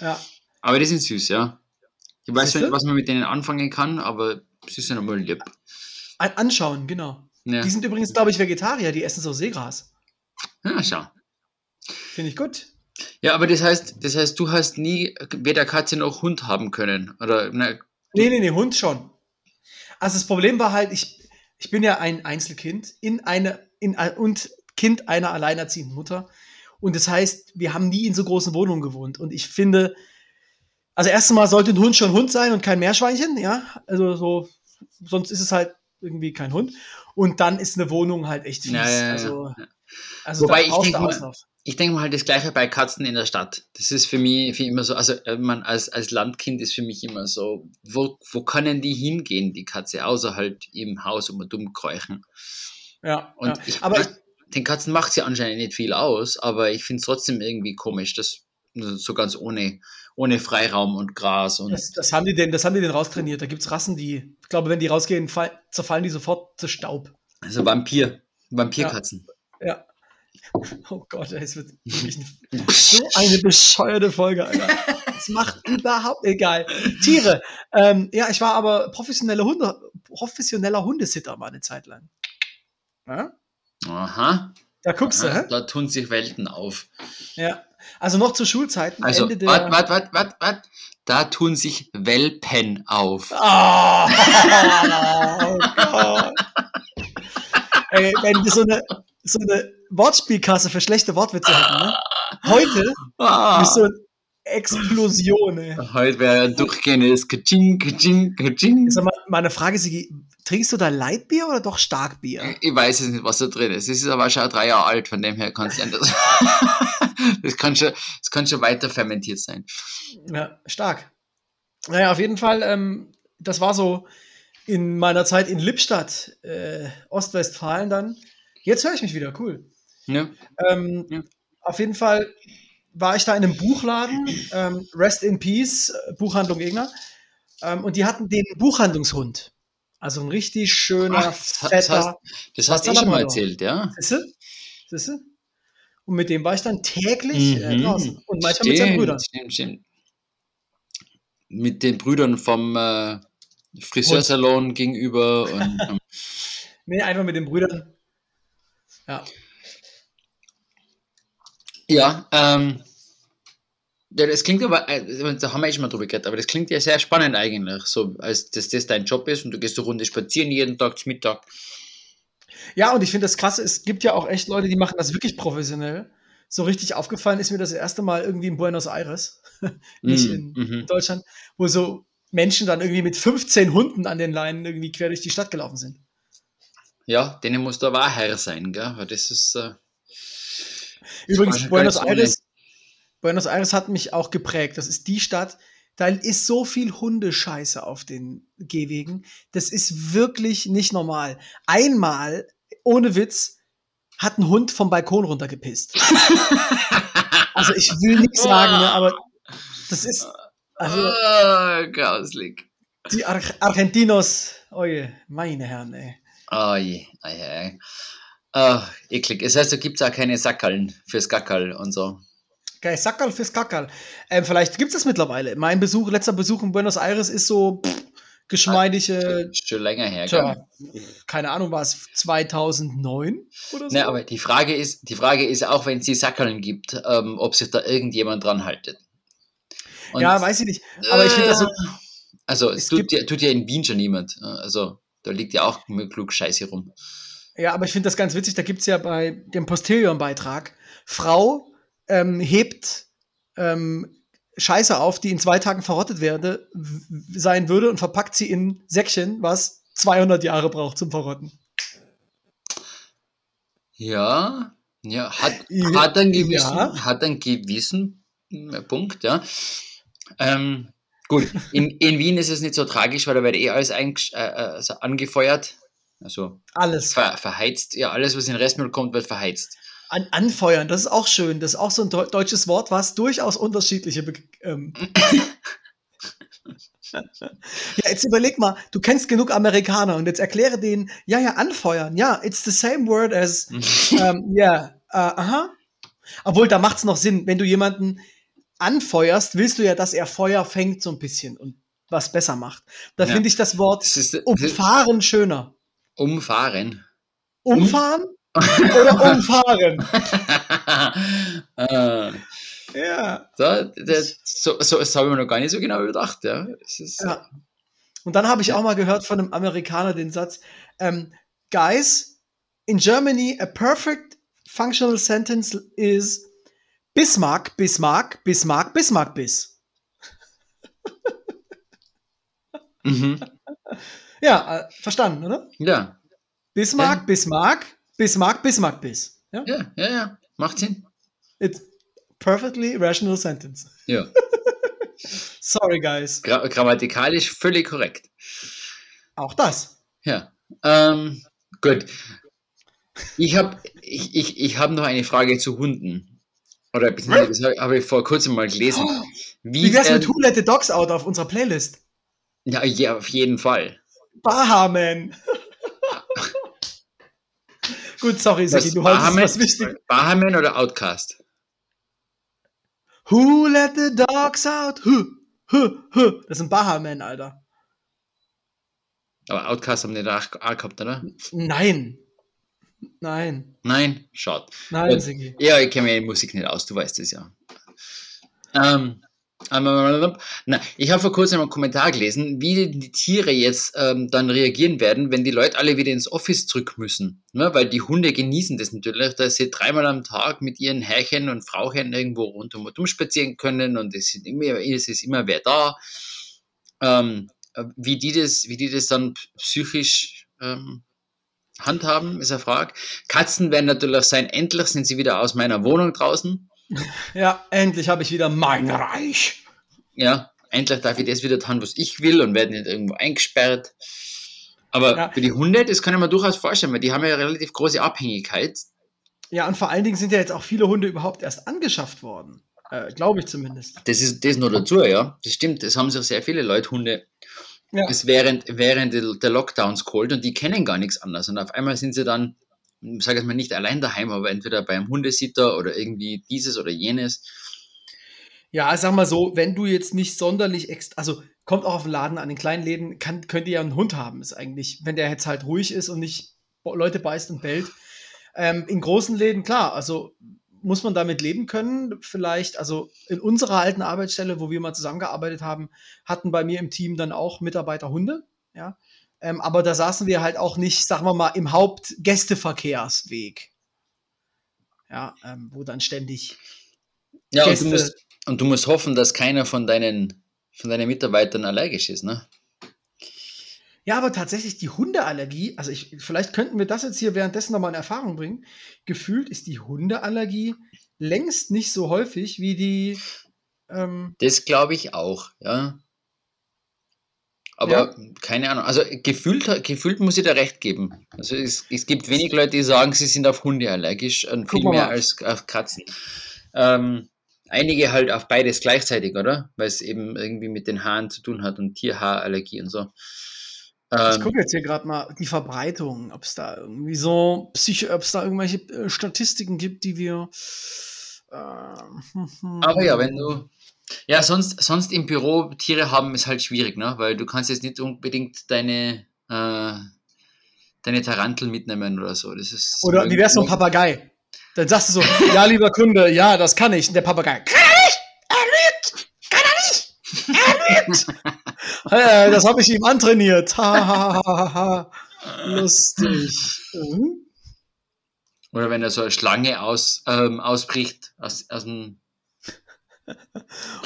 Ja. Aber die sind süß, ja. Ich weiß Siehste? nicht, was man mit denen anfangen kann, aber sie sind einmal lieb. Ein Anschauen, genau. Ja. Die sind übrigens, glaube ich, Vegetarier, die essen so Seegras. ja, schau. Finde ich gut. Ja, aber das heißt, das heißt, du hast nie weder Katze noch Hund haben können. Oder na, Nee, nee, nee, Hund schon. Also das Problem war halt, ich, ich bin ja ein Einzelkind in eine, in, und Kind einer alleinerziehenden Mutter. Und das heißt, wir haben nie in so großen Wohnungen gewohnt. Und ich finde, also erstens mal sollte ein Hund schon Hund sein und kein Meerschweinchen, ja. Also so, sonst ist es halt irgendwie kein Hund. Und dann ist eine Wohnung halt echt fies. Ja, ja, ja, also, also Wobei ich denke mal- ich denke mal halt das gleiche bei Katzen in der Stadt. Das ist für mich für immer so, also äh, man als, als Landkind ist für mich immer so, wo, wo können die hingehen, die Katze, außer halt im Haus um dumm kräuchen. Ja, Und ja. ich, aber ich, den Katzen macht sie anscheinend nicht viel aus, aber ich finde es trotzdem irgendwie komisch, dass so ganz ohne, ohne Freiraum und Gras und Das, das haben die denn, das haben die denn raustrainiert. Da gibt es Rassen, die, ich glaube, wenn die rausgehen, fall, zerfallen die sofort zu Staub. also Vampir, Vampirkatzen. Ja. Oh Gott, es wird wirklich so eine bescheuerte Folge, Alter. Das macht überhaupt egal. Tiere. Ähm, ja, ich war aber professioneller Hunde, professioneller Hundesitter mal eine Zeit lang. Ja? Aha. Da guckst du, Aha, hä? da tun sich Welten auf. Ja. Also noch zu Schulzeiten. Also, Ende wart, wart, wart, wart, wart. Da tun sich Welpen auf. Ah, oh Gott. Ey, wenn wir so eine, so eine Wortspielkasse für schlechte Wortwitze hätten, ne? Heute Ah, ist so eine Explosion, ey. heute wäre ein durchgehendes Kaching, Kaching, Kaching. Sag mal, meine Frage, Sigi, trinkst du da Leitbier oder doch Starkbier? Ich weiß jetzt nicht, was da drin ist. Es ist aber schon drei Jahre alt, von dem her kann es sein, dass das kann schon, das kann schon weiter fermentiert sein. Ja, stark. Naja, auf jeden Fall, ähm, das war so in meiner Zeit in Lippstadt, äh, Ostwestfalen dann. Jetzt höre ich mich wieder, cool. Ja. Ähm, Ja. Auf jeden Fall war ich da in einem Buchladen, ähm, Rest in Peace, Buchhandlung Egner. Ähm, und die hatten den Buchhandlungshund. Also ein richtig schöner, Ach, das, das, fetter. hast, das hast du schon mal erzählt, ja? Siehste? Siehste? Und mit dem war ich dann täglich äh, Mhm. draußen. Und manchmal mit seinen Stimmt, Brüdern. Stimmt, stimmt. mit den Brüdern vom äh, Friseursalon gegenüber. Und, ähm, nee, einfach mit den Brüdern. Ja. Ja, ähm, ja, das klingt aber, äh, da haben wir eh schon mal drüber geredet, aber das klingt ja sehr spannend eigentlich, so, als dass das dein Job ist und du gehst eine Runde spazieren jeden Tag zum Mittag. Ja, und ich finde das krasse, es gibt ja auch echt Leute, die machen das wirklich professionell. So richtig aufgefallen ist mir das erste Mal irgendwie in Buenos Aires, nicht mm, in, mm -hmm. Deutschland, wo so Menschen dann irgendwie mit 15 Hunden an den Leinen irgendwie quer durch die Stadt gelaufen sind. Ja, denen muss da aber auch Herr sein, gell? Weil das ist. Äh, Übrigens, Buenos Aires, Buenos Aires hat mich auch geprägt. Das ist die Stadt, da ist so viel Hundescheiße auf den Gehwegen. Das ist wirklich nicht normal. Einmal, ohne Witz, hat ein Hund vom Balkon runtergepisst. also ich will nichts sagen, ne, aber das ist. Also, oh, grauslig. Die Ar Argentinos, oje, meine Herren, ey. Oh je, oh je. Oh, eklig. Das heißt, da gibt es auch keine Sackerln fürs Gackerl und so. Geil, Sackerl fürs Gackerl. Ähm, vielleicht gibt es das mittlerweile. Mein Besuch, letzter Besuch in Buenos Aires ist so pff, geschmeidige. Schon, länger her, tja, Keine Ahnung, war es 2009 oder so? Ne, aber die Frage ist, die Frage ist auch, wenn es die Sackerln gibt, ähm, ob sich da irgendjemand dran haltet. Und, ja, weiß ich nicht. Aber ich finde das so. Also, es tut, ja, tut ja in Wien schon niemand. Also, da liegt ja auch klug Scheiße rum. Ja, aber ich finde das ganz witzig. Da gibt es ja bei dem Postillion-Beitrag, Frau ähm, hebt ähm, Scheiße auf, die in zwei Tagen verrottet werde, sein würde und verpackt sie in Säckchen, was 200 Jahre braucht zum Verrotten. Ja, ja, hat, hat einen gewissen, ja. hat einen gewissen äh, Punkt, ja. Ähm, gut, in, in Wien ist es nicht so tragisch, weil da wird eh alles ein, äh, also angefeuert. Also alles. Ver, verheizt, ja, alles, was in den Restmüll kommt, wird verheizt. An, anfeuern, das ist auch schön. Das ist auch so ein deutsches Wort, was durchaus unterschiedliche. Be ähm ja, jetzt überleg mal, du kennst genug Amerikaner und jetzt erkläre denen, ja, ja, anfeuern, ja, it's the same word as, ähm, ja, uh, aha. Obwohl, da macht es noch Sinn, wenn du jemanden anfeuerst, willst du ja, dass er Feuer fängt so ein bisschen und was besser macht. Da ja. finde ich das Wort das ist, umfahren schöner. Umfahren? Umfahren? Oder umfahren? äh, ja. So, das, so, so, das habe ich mir noch gar nicht so genau überdacht. Ja. Ist, ja. Und dann habe ich ja. auch mal gehört von einem Amerikaner den Satz: ähm, Guys, in Germany, a perfect functional sentence is Bismarck, Bismarck, Bismarck, Bismarck, bis. mhm. Ja, äh, verstanden, oder? Ja. Bismarck, Bismarck, Bismarck, Bismarck, bis. Ja, ja, ja, ja. macht Sinn. It's perfectly rational sentence. Ja. Sorry, guys. Gra grammatikalisch völlig korrekt. Auch das. Ja. Ähm, gut. Ich habe ich, ich, ich hab noch eine Frage zu Hunden. Oder beziehungsweise habe ich vor kurzem mal gelesen. Oh, wie, wie wär's mit Who Let the Dogs Out auf unserer Playlist? Ja, ja auf jeden Fall. Bahaman. Gut, sorry, Seki, du hast was wichtig. Bahaman oder Outcast? Who let the dogs out? Huh, huh, huh. Das sind Bahaman, Alter. Aber Outcast haben die da auch gehabt, oder? Nein. Nein. Nein, schaut. Nein, Sigi. Ja, ich kenne mir die Musik nicht aus, du weißt es ja. Ähm, na, ich habe vor kurzem einen Kommentar gelesen, wie die Tiere jetzt ähm, dann reagieren werden, wenn die Leute alle wieder ins Office zurück müssen. Ne? Weil die Hunde genießen das natürlich, dass sie dreimal am Tag mit ihren Herrchen und Frauchen irgendwo rundum und um spazieren können und es, sind immer, es ist immer wer da. Ähm, wie, die das, wie die das dann psychisch ähm, handhaben, ist eine Frage. Katzen werden natürlich sein, endlich sind sie wieder aus meiner Wohnung draußen. Ja, endlich habe ich wieder mein Reich. Ja, endlich darf ich das wieder tun, was ich will und werde nicht irgendwo eingesperrt. Aber ja. für die Hunde, das kann ich mir durchaus vorstellen, weil die haben ja relativ große Abhängigkeit. Ja, und vor allen Dingen sind ja jetzt auch viele Hunde überhaupt erst angeschafft worden. Äh, Glaube ich zumindest. Das ist das nur dazu, ja. Das stimmt. Das haben sich sehr viele Leute Hunde ja. das während, während der Lockdowns geholt und die kennen gar nichts anderes. Und auf einmal sind sie dann sage jetzt mal nicht allein daheim, aber entweder beim Hundesitter oder irgendwie dieses oder jenes. Ja, sag mal so, wenn du jetzt nicht sonderlich also kommt auch auf den Laden an, den kleinen Läden kann, könnt ihr ja einen Hund haben, ist eigentlich, wenn der jetzt halt ruhig ist und nicht Leute beißt und bellt. Ähm, in großen Läden, klar, also muss man damit leben können. Vielleicht, also in unserer alten Arbeitsstelle, wo wir mal zusammengearbeitet haben, hatten bei mir im Team dann auch Mitarbeiter Hunde, ja. Ähm, aber da saßen wir halt auch nicht, sagen wir mal, im Hauptgästeverkehrsweg. Ja, ähm, wo dann ständig. Ja, Gäste und du, musst, und du musst hoffen, dass keiner von deinen, von deinen Mitarbeitern allergisch ist, ne? Ja, aber tatsächlich die Hundeallergie, also ich, vielleicht könnten wir das jetzt hier währenddessen nochmal in Erfahrung bringen. Gefühlt ist die Hundeallergie längst nicht so häufig wie die. Ähm, das glaube ich auch, ja. Aber ja. keine Ahnung. Also gefühlt, gefühlt muss ich da recht geben. Also es, es gibt wenig Leute, die sagen, sie sind auf Hunde allergisch und viel mehr als auf Katzen. Ähm, einige halt auf beides gleichzeitig, oder? Weil es eben irgendwie mit den Haaren zu tun hat und Tierhaarallergie und so. Ähm, ich gucke jetzt hier gerade mal die Verbreitung, ob es da irgendwie so Psycho, ob es da irgendwelche äh, Statistiken gibt, die wir. Äh, aber ja, wenn du. Ja, sonst, sonst im Büro Tiere haben ist halt schwierig, ne? Weil du kannst jetzt nicht unbedingt deine, äh, deine Tarantel mitnehmen oder so. Das ist oder wie wär's so ein Papagei? Dann sagst du so, ja, lieber Kunde, ja, das kann ich. Und der Papagei, kann er nicht! Er lügt! Kann er nicht! Er lügt! Das habe ich ihm antrainiert. Lustig. Mhm. Oder wenn er so eine Schlange aus, ähm, ausbricht aus, aus dem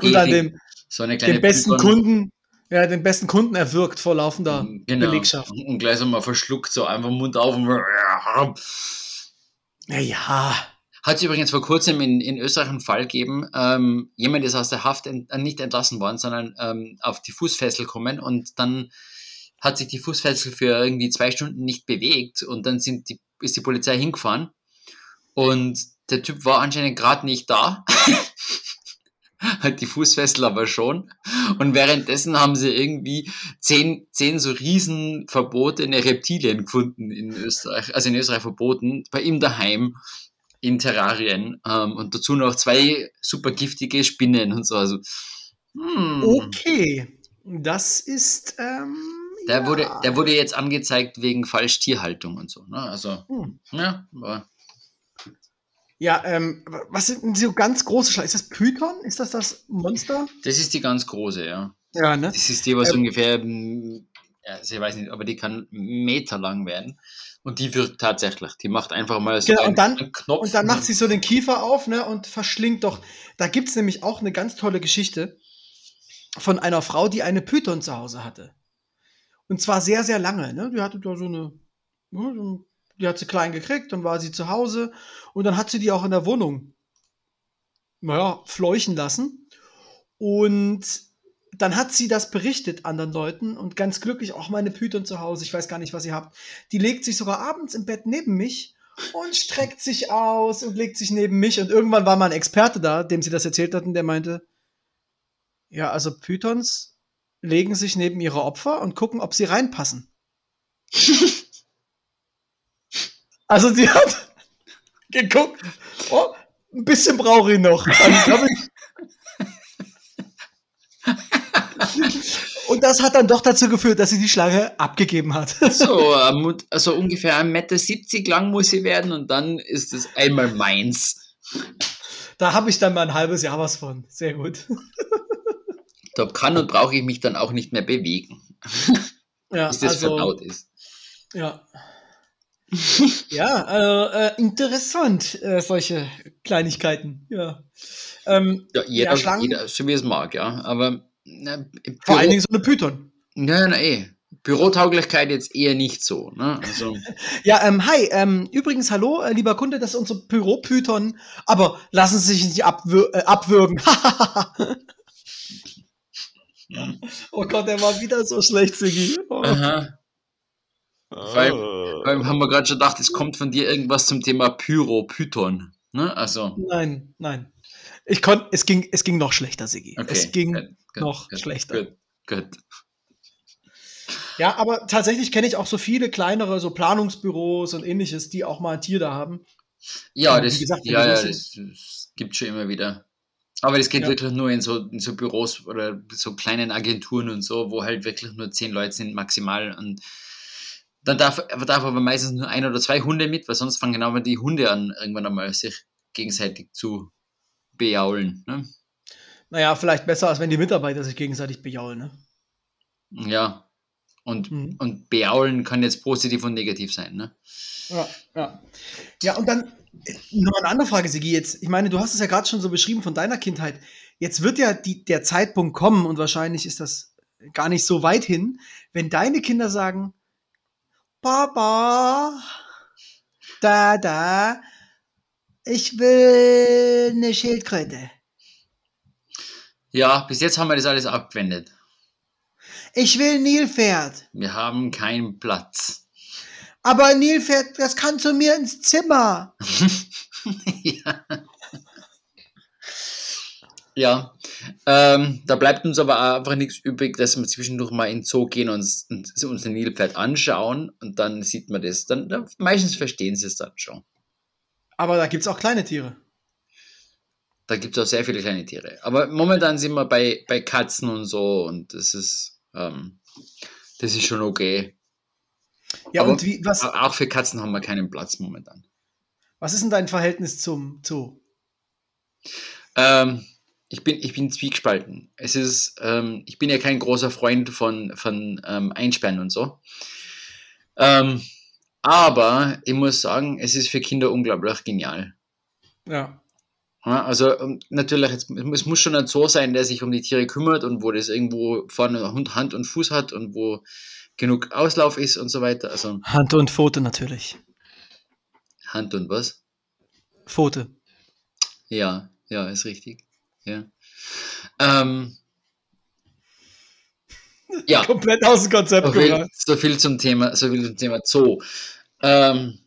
und dann dem, so den besten Python. Kunden, ja, den besten Kunden erwürgt vor laufender genau. Belegschaft. Und gleich so mal verschluckt, so einfach Mund auf. Ja, ja. Hat es übrigens vor kurzem in, in Österreich einen Fall gegeben, ähm, jemand ist aus der Haft ent, äh, nicht entlassen worden, sondern ähm, auf die Fußfessel kommen und dann hat sich die Fußfessel für irgendwie zwei Stunden nicht bewegt und dann sind die, ist die Polizei hingefahren und der Typ war anscheinend gerade nicht da. halt die Fußfessel aber schon. Und währenddessen haben sie irgendwie zehn, zehn so riesen verbotene Reptilien gefunden in Österreich, also in Österreich verboten, bei ihm daheim in Terrarien ähm, und dazu noch zwei super giftige Spinnen und so. Also, hm. Okay, das ist. Ähm, der, ja. wurde, der wurde jetzt angezeigt wegen Falschtierhaltung und so. Ne? Also, hm. ja, aber. Ja, ähm, was sind denn so ganz große Schlangen? Ist das Python? Ist das das Monster? Das ist die ganz große, ja. Ja, ne? Das ist die, was ähm, ungefähr, ja, ich weiß nicht, aber die kann Meter lang werden. Und die wirkt tatsächlich. Die macht einfach mal so genau, einen, und dann, einen Knopf. Und dann macht sie so den Kiefer auf ne, und verschlingt doch. Da gibt es nämlich auch eine ganz tolle Geschichte von einer Frau, die eine Python zu Hause hatte. Und zwar sehr, sehr lange. Ne? Die hatte da so eine. Ne, die hat sie klein gekriegt, dann war sie zu Hause und dann hat sie die auch in der Wohnung, naja, fleuchen lassen. Und dann hat sie das berichtet anderen Leuten und ganz glücklich auch meine Python zu Hause, ich weiß gar nicht, was ihr habt. Die legt sich sogar abends im Bett neben mich und streckt sich aus und legt sich neben mich. Und irgendwann war mal ein Experte da, dem sie das erzählt hatten, der meinte, ja, also Pythons legen sich neben ihre Opfer und gucken, ob sie reinpassen. also sie hat geguckt, oh, ein bisschen brauche ich noch. Ich Und das hat dann doch dazu geführt, dass sie die Schlange abgegeben hat. So, also ungefähr 1,70 Meter lang muss sie werden und dann ist es einmal meins. Da habe ich dann mal ein halbes Jahr was von. Sehr gut. Da kann und brauche ich mich dann auch nicht mehr bewegen. Ja, bis das also, verdaut ist. Ja. ja, also, äh, interessant, äh, solche Kleinigkeiten. Ja, ähm, ja jeder, ja, jeder, so wie es mag, ja. Aber na, Vor allen Dingen so eine Python. Nein, nein, eh. Bürotauglichkeit jetzt eher nicht so. Ne? Also. ja, ähm, hi, ähm, übrigens, hallo, äh, lieber Kunde, das ist unser Büropython, aber lassen Sie sich nicht abwür äh, abwürgen. oh Gott, der war wieder so schlecht, Sigi. Oh. Aha. Weil, weil haben wir gerade schon gedacht, es kommt von dir irgendwas zum Thema Pyro-Python. Ne? Also. Nein, nein. Ich konnte, es ging, es ging noch schlechter, Sigi. Okay. Es ging good, good, noch good, schlechter. Gut, Ja, aber tatsächlich kenne ich auch so viele kleinere, so Planungsbüros und ähnliches, die auch mal ein Tier da haben. Ja, das, gesagt, ja, ja das, das, gibt schon immer wieder. Aber das geht ja. wirklich nur in so, in so Büros oder so kleinen Agenturen und so, wo halt wirklich nur zehn Leute sind maximal. Und dann darf, darf aber meistens nur ein oder zwei Hunde mit, weil sonst fangen genau die Hunde an, irgendwann einmal sich gegenseitig zu bejaulen. Ne? Naja, vielleicht besser, als wenn die Mitarbeiter sich gegenseitig bejaulen. Ne? Ja. Und, mhm. und bejaulen kann jetzt positiv und negativ sein. Ne? Ja, ja. Ja, und dann noch eine andere Frage, Sigi. Jetzt, ich meine, du hast es ja gerade schon so beschrieben von deiner Kindheit. Jetzt wird ja die, der Zeitpunkt kommen und wahrscheinlich ist das gar nicht so weit hin, wenn deine Kinder sagen, Papa, da, da, ich will eine Schildkröte. Ja, bis jetzt haben wir das alles abgewendet. Ich will Nilpferd. Wir haben keinen Platz. Aber Nilpferd, das kann zu mir ins Zimmer. ja. Ja, ähm, da bleibt uns aber einfach nichts übrig, dass wir zwischendurch mal in den Zoo gehen und, und uns ein Nilpferd anschauen und dann sieht man das. Dann, dann meistens verstehen sie es dann schon. Aber da gibt es auch kleine Tiere. Da gibt es auch sehr viele kleine Tiere. Aber momentan sind wir bei, bei Katzen und so und das ist, ähm, das ist schon okay. Ja, Aber und wie, was? Auch für Katzen haben wir keinen Platz momentan. Was ist denn dein Verhältnis zum Zoo? Ähm, ich bin, ich bin zwiegespalten. Es ist, ähm, ich bin ja kein großer Freund von, von ähm, Einsperren und so. Ähm, aber ich muss sagen, es ist für Kinder unglaublich genial. Ja. ja also ähm, natürlich, es, es muss schon ein Zoo sein, der sich um die Tiere kümmert und wo das irgendwo vorne Hand und Fuß hat und wo genug Auslauf ist und so weiter. Also, Hand und Pfote natürlich. Hand und was? Pfote. Ja, ja, ist richtig. Ja. Ähm, ja. Komplett aus dem Konzept so viel, so viel zum Thema, so viel zum Thema Zoo. Ähm,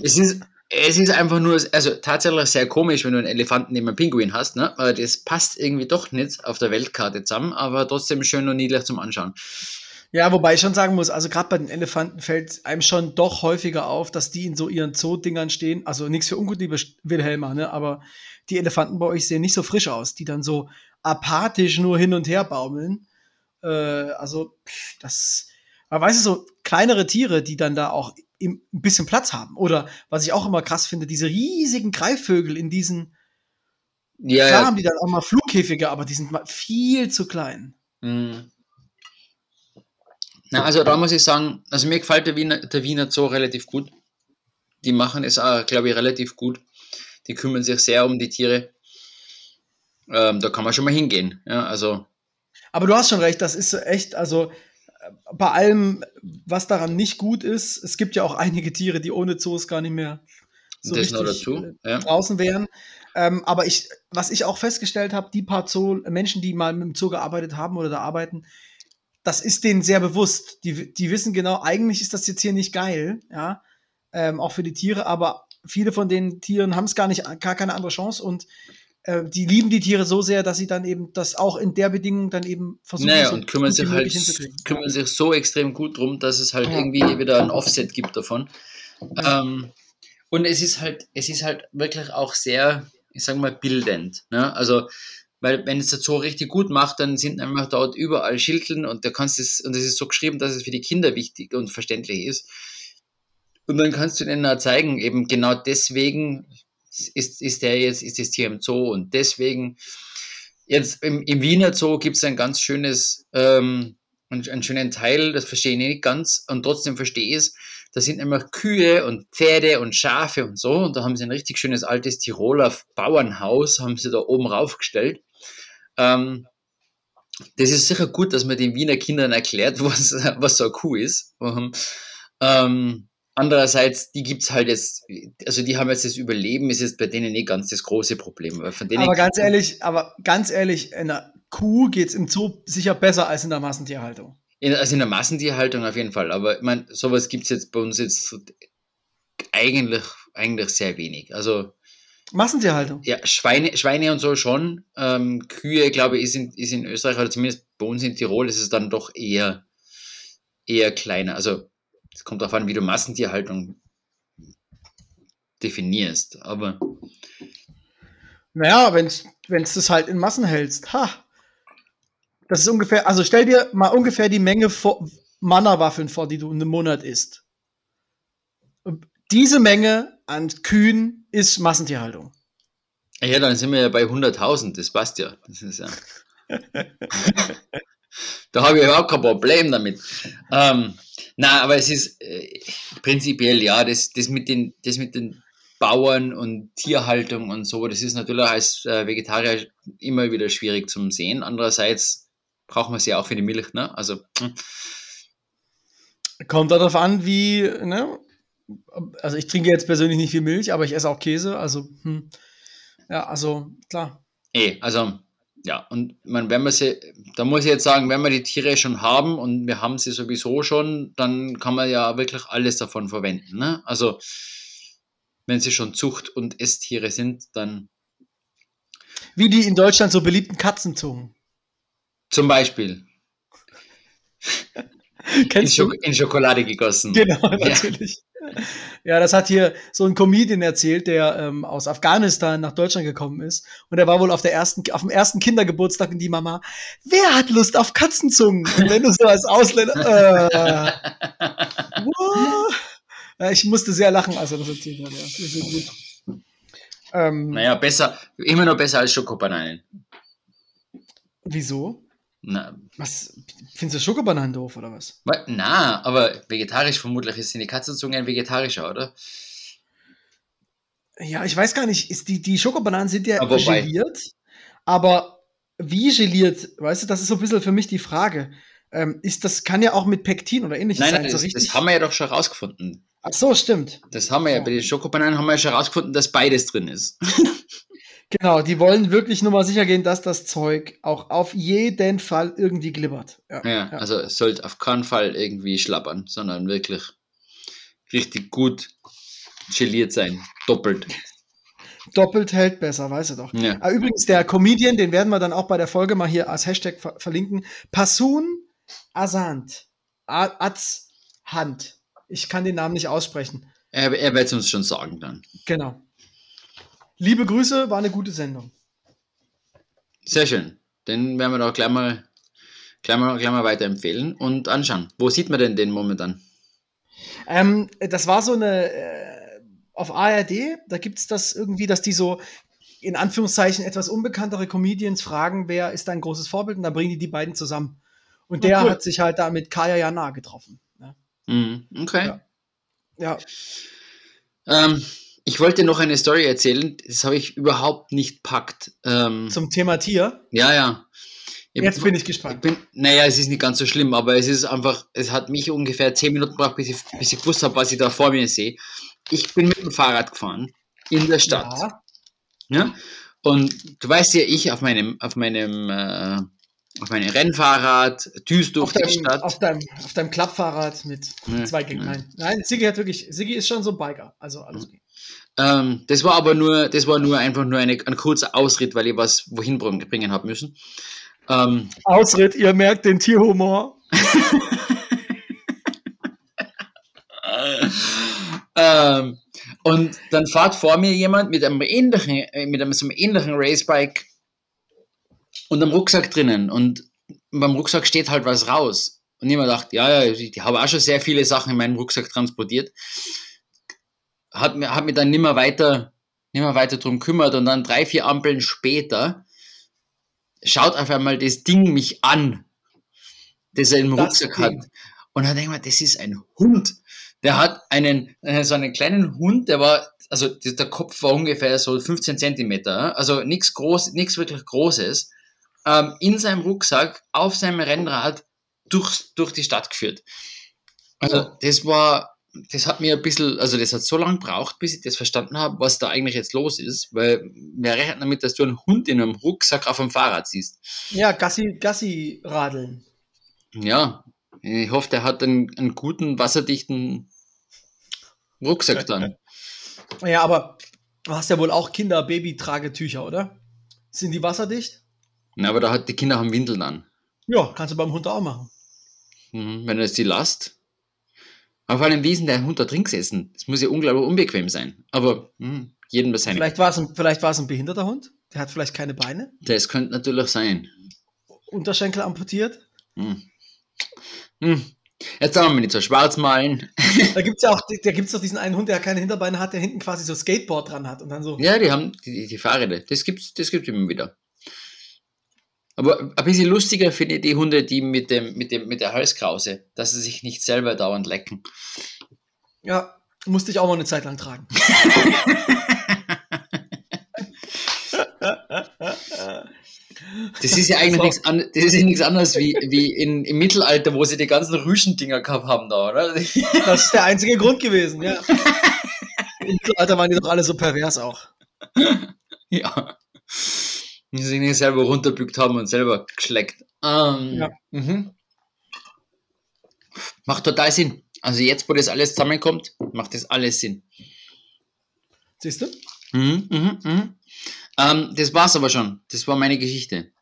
es ist, es ist einfach nur, also tatsächlich sehr komisch, wenn du einen Elefanten neben einem Pinguin hast, ne? Weil das passt irgendwie doch nicht auf der Weltkarte zusammen, aber trotzdem schön und niedlich zum Anschauen. Ja, wobei ich schon sagen muss, also gerade bei den Elefanten fällt einem schon doch häufiger auf, dass die in so ihren Zoo-Dingern stehen. Also nichts für ungut, liebe Wilhelma, ne? Aber die Elefanten bei euch sehen nicht so frisch aus, die dann so apathisch nur hin und her baumeln. Äh, also, das, man weiß es so, kleinere Tiere, die dann da auch ein bisschen Platz haben. Oder was ich auch immer krass finde, diese riesigen Greifvögel in diesen. Ja, klar ja. haben die dann auch mal Flughäfige, aber die sind mal viel zu klein. Mhm. Na, also da muss ich sagen, also mir gefällt der Wiener, der Wiener Zoo relativ gut. Die machen es auch, glaube ich, relativ gut. Die kümmern sich sehr um die Tiere. Ähm, da kann man schon mal hingehen. Ja, also. Aber du hast schon recht, das ist echt, also bei allem, was daran nicht gut ist, es gibt ja auch einige Tiere, die ohne Zoos gar nicht mehr so das richtig. Äh, ja. draußen wären. Ähm, aber ich, was ich auch festgestellt habe, die paar Zoo, Menschen, die mal mit dem Zoo gearbeitet haben oder da arbeiten, das ist denen sehr bewusst. Die, die wissen genau, eigentlich ist das jetzt hier nicht geil, ja, ähm, auch für die Tiere, aber viele von den Tieren haben es gar nicht, gar keine andere Chance und äh, die lieben die Tiere so sehr, dass sie dann eben das auch in der Bedingung dann eben versuchen. Naja, so und kümmern sich halt kümmern sich so extrem gut drum, dass es halt ja. irgendwie wieder ein Offset gibt davon. Ja. Ähm, und es ist halt, es ist halt wirklich auch sehr, ich sag mal, bildend. Ne? Also, weil wenn es der Zoo richtig gut macht, dann sind einfach dort überall Schildeln und da kannst es, und es ist so geschrieben, dass es für die Kinder wichtig und verständlich ist. Und dann kannst du denen auch zeigen, eben genau deswegen ist, ist der jetzt, ist das Tier im Zoo und deswegen, jetzt im, im Wiener Zoo gibt es ein ganz schönes, ähm, einen, einen, schönen Teil, das verstehe ich nicht ganz und trotzdem verstehe ich es. Da sind immer Kühe und Pferde und Schafe und so und da haben sie ein richtig schönes altes Tiroler Bauernhaus, haben sie da oben raufgestellt. Ähm, das ist sicher gut, dass man den Wiener Kindern erklärt, was, was so eine Kuh ist. Ähm, Andererseits, die gibt es halt jetzt, also die haben jetzt das Überleben, ist jetzt bei denen nicht ganz das große Problem. aber ganz ehrlich, aber ganz ehrlich, in der Kuh geht es im Zoo sicher besser als in der Massentierhaltung. In, also in der Massentierhaltung auf jeden Fall. Aber ich meine, sowas gibt es jetzt bei uns jetzt eigentlich, eigentlich sehr wenig. Also Massentierhaltung? Ja, Schweine, Schweine und so schon. Ähm, Kühe, glaube ich, ist in, ist in Österreich, oder zumindest bei uns in Tirol, ist es dann doch eher, eher kleiner. Also es kommt darauf an, wie du Massentierhaltung definierst, aber. Naja, wenn es es halt in Massen hältst, ha. Das ist ungefähr, also stell dir mal ungefähr die Menge Mana-Waffeln vor, die du in einem Monat isst. Diese Menge an Kühen ist Massentierhaltung. Ja, dann sind wir ja bei 100.000, das passt ja. Das ist ja. da habe ich überhaupt kein Problem damit. Ähm, na, aber es ist äh, prinzipiell ja, das, das, mit den, das mit den Bauern und Tierhaltung und so, das ist natürlich als äh, Vegetarier immer wieder schwierig zum Sehen. Andererseits braucht man sie ja auch für die Milch, ne? Also. Hm. Kommt darauf an, wie, ne? Also ich trinke jetzt persönlich nicht viel Milch, aber ich esse auch Käse, also hm. ja, also klar. Eh, also ja, und man, wenn man sie, da muss ich jetzt sagen, wenn wir die Tiere schon haben und wir haben sie sowieso schon, dann kann man ja wirklich alles davon verwenden. Ne? Also wenn sie schon Zucht- und Esstiere sind, dann. Wie die in Deutschland so beliebten Katzenzungen. Zum Beispiel. in, Schok in, Schokolade gegossen. Genau, natürlich. Ja. das hat hier so ein Comedian erzählt, der ähm, aus Afghanistan nach Deutschland gekommen ist. Und er war wohl auf, der ersten, auf dem ersten Kindergeburtstag und die Mama, wer hat Lust auf Katzenzungen? Und wenn du so als Ausländer, äh, ja, ich musste sehr lachen, als er das erzählt hat. Ja, das ist gut. Ähm, naja, besser, immer noch besser als Schokobananen. Wieso? Na, was? Findest du Schokobananen doof oder was? Na, aber vegetarisch vermutlich ist die Katzenzunge ein vegetarischer, oder? Ja, ich weiß gar nicht. Ist die, die Schokobananen sind ja aber geliert, aber wie geliert? Weißt du, das ist so ein bisschen für mich die Frage. Ähm, ist das kann ja auch mit Pektin oder ähnliches nein, sein. Nein, das, das, haben wir ja doch schon rausgefunden. Ach so, stimmt. Das haben wir ja, bei den Schokobananen haben wir ja schon rausgefunden, dass beides drin ist. Genau, die wollen wirklich nur mal sicher gehen, dass das Zeug auch auf jeden Fall irgendwie glibbert. Ja, ja, ja. also es sollte auf keinen Fall irgendwie schlappern, sondern wirklich richtig gut geliert sein. Doppelt. Doppelt hält besser, weißt du doch. Ja. Ah, übrigens, der Comedian, den werden wir dann auch bei der Folge mal hier als Hashtag ver verlinken. Passun Asant. Azhand. Ich kann den Namen nicht aussprechen. Er, er wird es uns schon sagen dann. Genau. Liebe Grüße, war eine gute Sendung. Sehr schön. Den werden wir doch gleich mal, gleich mal, gleich mal weiterempfehlen und anschauen. Wo sieht man denn den momentan? Ähm, das war so eine äh, auf ARD, da gibt es das irgendwie, dass die so in Anführungszeichen etwas unbekanntere Comedians fragen, wer ist dein großes Vorbild und da bringen die die beiden zusammen. Und der oh, cool. hat sich halt da mit Kaya Jana getroffen. Ne? Mm, okay. Ja. ja. Ähm, ich wollte noch eine Story erzählen, das habe ich überhaupt nicht packt. Ähm, Zum Thema Tier? Ja, ja. Ich Jetzt bin ich gespannt. Ich bin, naja, es ist nicht ganz so schlimm, aber es ist einfach, es hat mich ungefähr zehn Minuten gebraucht, bis ich, bis ich gewusst habe, was ich da vor mir sehe. Ich bin mit dem Fahrrad gefahren in der Stadt. Ja. ja? Und du weißt ja, ich auf meinem, auf meinem, äh, auf meinem Rennfahrrad, düst durch die Stadt. Auf deinem, auf deinem Klappfahrrad mit ja, zwei Gängen. Ja. Nein, Sigi hat wirklich, Sigi ist schon so ein Biker, also alles okay. Ähm, das war aber nur, das war nur einfach nur eine, ein kurzer Ausritt, weil ich was wohin bringen habe müssen. Ähm, Ausritt, ihr merkt den Tierhumor. ähm, und dann fährt vor mir jemand mit einem ähnlichen, äh, mit einem, so einem ähnlichen Racebike und einem Rucksack drinnen. Und beim Rucksack steht halt was raus. Und ich mir gedacht, ja, ja, ich habe auch schon sehr viele Sachen in meinem Rucksack transportiert hat, hat mich dann nimmer weiter, nimmer weiter drum kümmert und dann drei, vier Ampeln später schaut auf einmal das Ding mich an, das er im Rucksack hat. Und dann denkt man, das ist ein Hund. Der hat einen, äh, so einen kleinen Hund, der war, also der Kopf war ungefähr so 15 Zentimeter, also nichts groß, nichts wirklich Großes, ähm, in seinem Rucksack auf seinem Rennrad durch, durch die Stadt geführt. Also das war, das hat mir ein bisschen, also das hat so lange gebraucht, bis ich das verstanden habe, was da eigentlich jetzt los ist, weil wir rechnen damit, dass du einen Hund in einem Rucksack auf dem Fahrrad siehst. Ja, Gassi, Gassi radeln. Ja, ich hoffe, der hat einen, einen guten, wasserdichten Rucksack dann. Ja, aber du hast ja wohl auch Kinder-Baby-Tragetücher, oder? Sind die wasserdicht? Na, aber da hat die Kinder haben Windeln an. Ja, kannst du beim Hund auch machen. Mhm, wenn er es die Last. Auf einem Wiesen der Hund da drin gesessen. Das muss ja unglaublich unbequem sein. Aber hm, jedem das seine. Vielleicht war es ein, vielleicht war es ein behinderter Hund. Der hat vielleicht keine Beine. Das könnte natürlich sein. Unterschenkel amputiert. Hm. Hm. Jetzt sagen wir nicht so schwarz malen. Da gibt es ja auch, da gibt's doch diesen einen Hund, der keine Hinterbeine hat, der hinten quasi so Skateboard dran hat und dann so. Ja, die haben die, die Fahrräder. Das gibt's, das gibt's immer wieder. Aber ein bisschen lustiger finde ich die Hunde, die mit dem, mit dem, mit der Halskrause, dass sie sich nicht selber dauernd lecken. Ja, musste ich auch mal eine Zeit lang tragen. Das ist ja eigentlich nichts, an, das ist ja nichts anderes wie, wie in, im Mittelalter, wo sie die ganzen Rüschendinger gehabt haben da, oder? Das ist der einzige Grund gewesen, ja. Im Mittelalter waren die doch alle so pervers auch. Ja. Die sich nicht selber runterbückt haben und selber geschleckt. Ähm, ja. Mhm. Macht total Sinn. Also jetzt, wo das alles zusammenkommt, macht das alles Sinn. Siehst du? Mhm, mhm, mhm. Ähm, das war's aber schon. Das war meine Geschichte.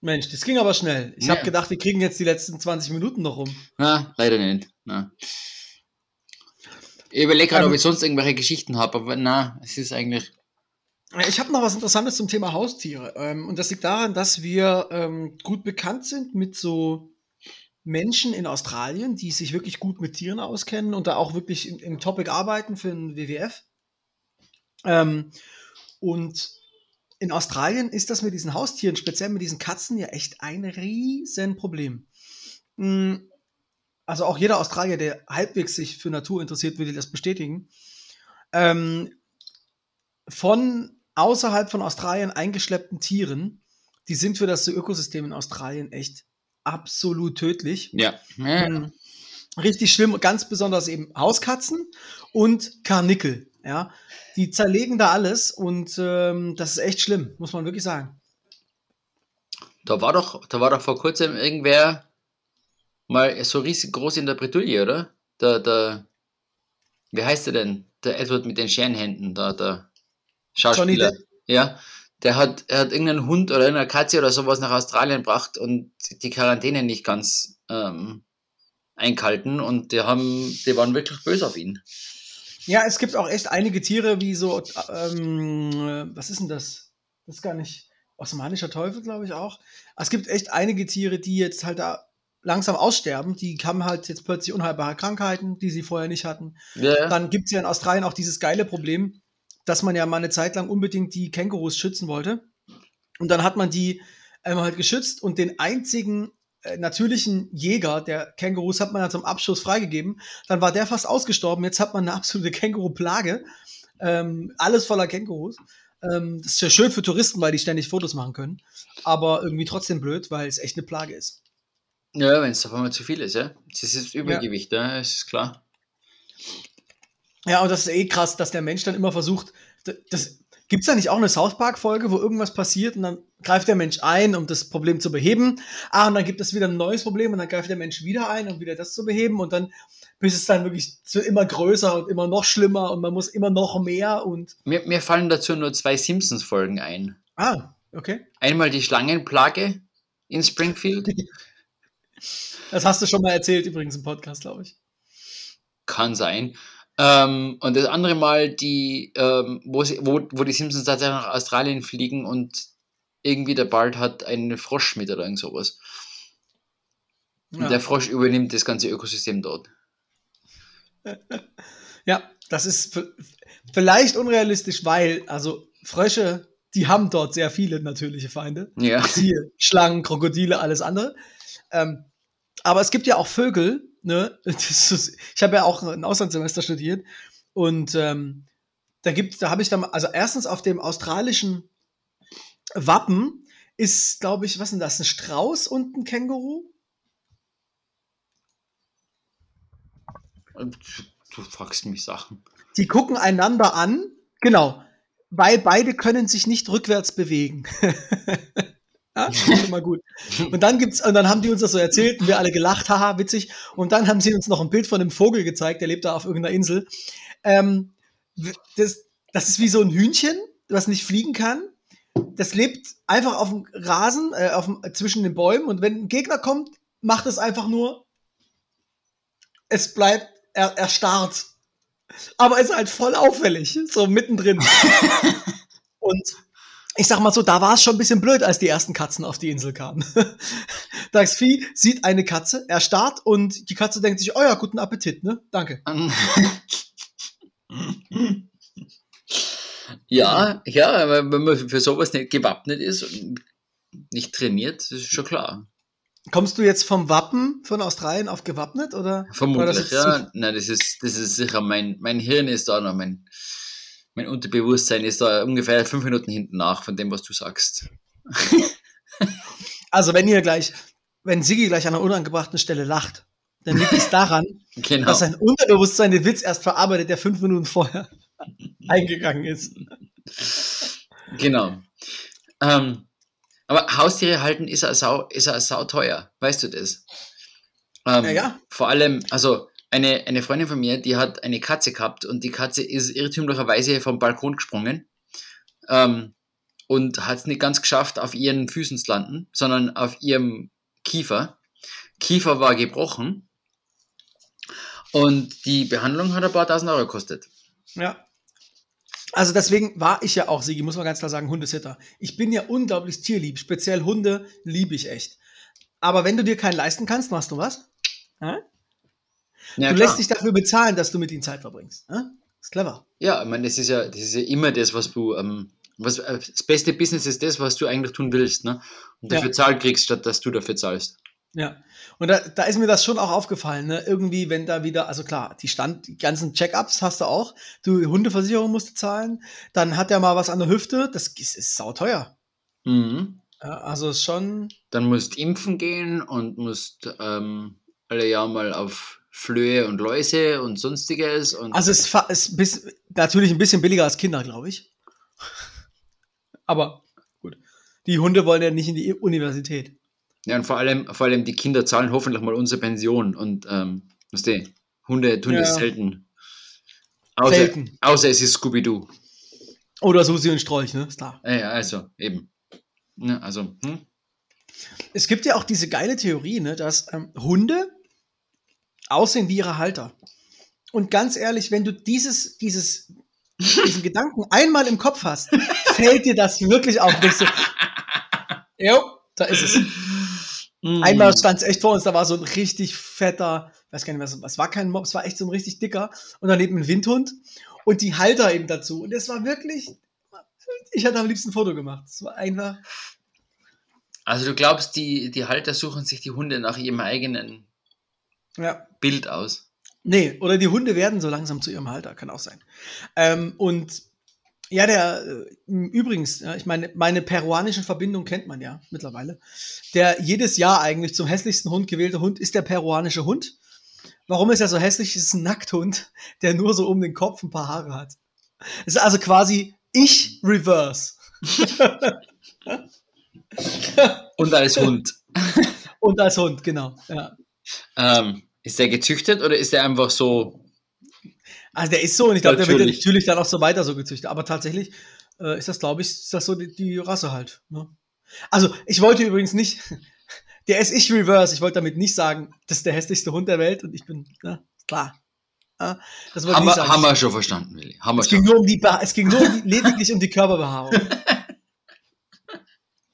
Mensch, das ging aber schnell. Ich ja. habe gedacht, wir kriegen jetzt die letzten 20 Minuten noch rum. Na, leider nicht. Na. Ich überlege gerade, ähm, ob ich sonst irgendwelche Geschichten habe, aber na, es ist eigentlich. Ich habe noch was Interessantes zum Thema Haustiere. Ähm, und das liegt daran, dass wir ähm, gut bekannt sind mit so Menschen in Australien, die sich wirklich gut mit Tieren auskennen und da auch wirklich im, im Topic arbeiten für den WWF. Ähm, und in Australien ist das mit diesen Haustieren, speziell mit diesen Katzen, ja echt ein Riesenproblem. Hm, also auch jeder Australier, der halbwegs sich für Natur interessiert, würde das bestätigen. Ähm, von außerhalb von Australien eingeschleppten Tieren, die sind für das Ökosystem in Australien echt absolut tödlich. Ja. ja. Hm, richtig schlimm, ganz besonders eben Hauskatzen und Karnickel. Ja, die zerlegen da alles und ähm, das ist echt schlimm, muss man wirklich sagen. Da war doch, da war doch vor kurzem irgendwer mal so riesig groß in der Bretouille, oder? Der, der, wie heißt der denn? Der Edward mit den Scherenhänden, da, der Schauspieler. Ja, der hat, er hat irgendeinen Hund oder eine Katze oder sowas nach Australien gebracht und die Quarantäne nicht ganz ähm, einkalten und die haben, die waren wirklich böse auf ihn. Ja, es gibt auch echt einige Tiere wie so, ähm, was ist denn das? Das ist gar nicht. Osmanischer Teufel, glaube ich auch. Es gibt echt einige Tiere, die jetzt halt da langsam aussterben. Die haben halt jetzt plötzlich unheilbare Krankheiten, die sie vorher nicht hatten. Ja. Dann gibt es ja in Australien auch dieses geile Problem, dass man ja mal eine Zeit lang unbedingt die Kängurus schützen wollte. Und dann hat man die einmal halt geschützt und den einzigen äh, natürlichen Jäger der Kängurus hat man ja zum Abschuss freigegeben. Dann war der fast ausgestorben. Jetzt hat man eine absolute Känguru-Plage. Ähm, alles voller Kängurus. Ähm, das ist ja schön für Touristen, weil die ständig Fotos machen können. Aber irgendwie trotzdem blöd, weil es echt eine Plage ist. Ja, wenn es auf einmal zu viel ist, ja. Das ist Übergewicht, ja, ja das ist klar. Ja, und das ist eh krass, dass der Mensch dann immer versucht, das, Gibt es da nicht auch eine South Park-Folge, wo irgendwas passiert und dann greift der Mensch ein, um das Problem zu beheben? Ah, und dann gibt es wieder ein neues Problem und dann greift der Mensch wieder ein, um wieder das zu beheben und dann, bis es dann wirklich zu immer größer und immer noch schlimmer und man muss immer noch mehr und. Mir, mir fallen dazu nur zwei Simpsons-Folgen ein. Ah, okay. Einmal die Schlangenplage in Springfield. das hast du schon mal erzählt, übrigens im Podcast, glaube ich. Kann sein. Ähm, und das andere Mal, die, ähm, wo, sie, wo, wo die Simpsons tatsächlich nach Australien fliegen und irgendwie der Bart hat einen Frosch mit oder irgend sowas. Und ja. der Frosch übernimmt das ganze Ökosystem dort. Ja, das ist vielleicht unrealistisch, weil, also Frösche, die haben dort sehr viele natürliche Feinde. Ja. Siehe, Schlangen, Krokodile, alles andere. Ähm, aber es gibt ja auch Vögel, ne? Ist, ich habe ja auch ein Auslandssemester studiert und ähm, da gibt, da habe ich dann, also erstens auf dem australischen Wappen ist, glaube ich, was ist denn das, ein Strauß und ein Känguru? Du fragst mich Sachen. Die gucken einander an, genau, weil beide können sich nicht rückwärts bewegen. Ja, schon mal gut. Und dann gibt's, und dann haben die uns das so erzählt und wir alle gelacht, haha, witzig. Und dann haben sie uns noch ein Bild von einem Vogel gezeigt, der lebt da auf irgendeiner Insel. Ähm, das, das ist wie so ein Hühnchen, was nicht fliegen kann. Das lebt einfach auf dem Rasen, äh, auf dem, zwischen den Bäumen. Und wenn ein Gegner kommt, macht es einfach nur, es bleibt er, erstarrt. Aber ist halt voll auffällig, so mittendrin. und ich sag mal so, da war es schon ein bisschen blöd, als die ersten Katzen auf die Insel kamen. Das Vieh sieht eine Katze, er starrt und die Katze denkt sich, oh ja, guten Appetit, ne? Danke. ja, ja, wenn man für sowas nicht gewappnet ist und nicht trainiert, das ist schon klar. Kommst du jetzt vom Wappen von Australien auf gewappnet oder? Vermutlich, ja. Nein, das ist, das ist sicher mein, mein Hirn ist da noch, mein, mein Unterbewusstsein ist da ungefähr fünf Minuten hinten nach von dem, was du sagst. also wenn ihr gleich, wenn Sigi gleich an einer unangebrachten Stelle lacht, dann liegt es daran, genau. dass sein Unterbewusstsein den Witz erst verarbeitet, der fünf Minuten vorher eingegangen ist. Genau. Ähm, aber Haustiere halten ist ja sau, ist ja sau teuer, weißt du das? Ähm, ja, ja. Vor allem, also eine, eine Freundin von mir, die hat eine Katze gehabt und die Katze ist irrtümlicherweise vom Balkon gesprungen ähm, und hat es nicht ganz geschafft, auf ihren Füßen zu landen, sondern auf ihrem Kiefer. Kiefer war gebrochen und die Behandlung hat ein paar tausend Euro gekostet. Ja. Also deswegen war ich ja auch, Sigi, muss man ganz klar sagen, Hundesitter. Ich bin ja unglaublich tierlieb. Speziell Hunde liebe ich echt. Aber wenn du dir keinen leisten kannst, machst du was? Ja, du klar. lässt dich dafür bezahlen, dass du mit ihnen Zeit verbringst. Ja? ist clever. Ja, ich meine, das ist ja, das ist ja immer das, was du, ähm, was, äh, das beste Business ist das, was du eigentlich tun willst, ne? Und dafür ja. Zahl kriegst, statt dass du dafür zahlst. Ja, und da, da ist mir das schon auch aufgefallen, ne? Irgendwie, wenn da wieder, also klar, die Stand, die ganzen Check-ups hast du auch. Du Hundeversicherung musst du zahlen. Dann hat er mal was an der Hüfte. Das ist, ist sauteuer. Mhm. Also schon. Dann musst impfen gehen und musst ähm, alle Jahr mal auf Flöhe und Läuse und sonstiges. Und also es ist bis, natürlich ein bisschen billiger als Kinder, glaube ich. Aber gut. Die Hunde wollen ja nicht in die Universität. Ja, und vor allem, vor allem die Kinder zahlen hoffentlich mal unsere Pension und ähm, was du, Hunde tun ja. das selten. Außer, selten. Außer es ist Scooby-Doo. Oder Susi und Strolch, ne? Ist klar. Ja, also, eben. Ja, also, hm? Es gibt ja auch diese geile Theorie, ne, dass ähm, Hunde aussehen wie ihre Halter. Und ganz ehrlich, wenn du dieses, dieses, diesen Gedanken einmal im Kopf hast, fällt dir das wirklich auf. Denkst du, jo, da ist es. Mm. Einmal stand es echt vor uns, da war so ein richtig fetter, weiß gar nicht, was, was war kein Mob, es war echt so ein richtig dicker und daneben ein Windhund und die Halter eben dazu. Und es war wirklich, ich hatte am liebsten ein Foto gemacht. Es war einfach. Also du glaubst, die, die Halter suchen sich die Hunde nach ihrem eigenen ja. Bild aus? Nee, oder die Hunde werden so langsam zu ihrem Halter, kann auch sein. Ähm, und ja, der, äh, übrigens, ja, ich meine, meine peruanischen Verbindungen kennt man ja mittlerweile. Der jedes Jahr eigentlich zum hässlichsten Hund gewählte Hund ist der peruanische Hund. Warum ist er so hässlich? Es ist ein Nackthund, der nur so um den Kopf ein paar Haare hat. Es ist also quasi ich reverse. Und als Hund. Und als Hund, genau. Ja. Ähm, ist der gezüchtet oder ist er einfach so also der ist so und ich glaube, der wird natürlich dann auch so weiter so gezüchtet. Aber tatsächlich äh, ist das, glaube ich, ist das so die, die Rasse halt. Ne? Also ich wollte übrigens nicht, der ist ich reverse. Ich wollte damit nicht sagen, das ist der hässlichste Hund der Welt und ich bin, ne, klar. Ja, das haben, wir, haben wir schon verstanden, Willi. Haben es, ging nur um die, es ging nur um die, lediglich um die Körperbehaarung.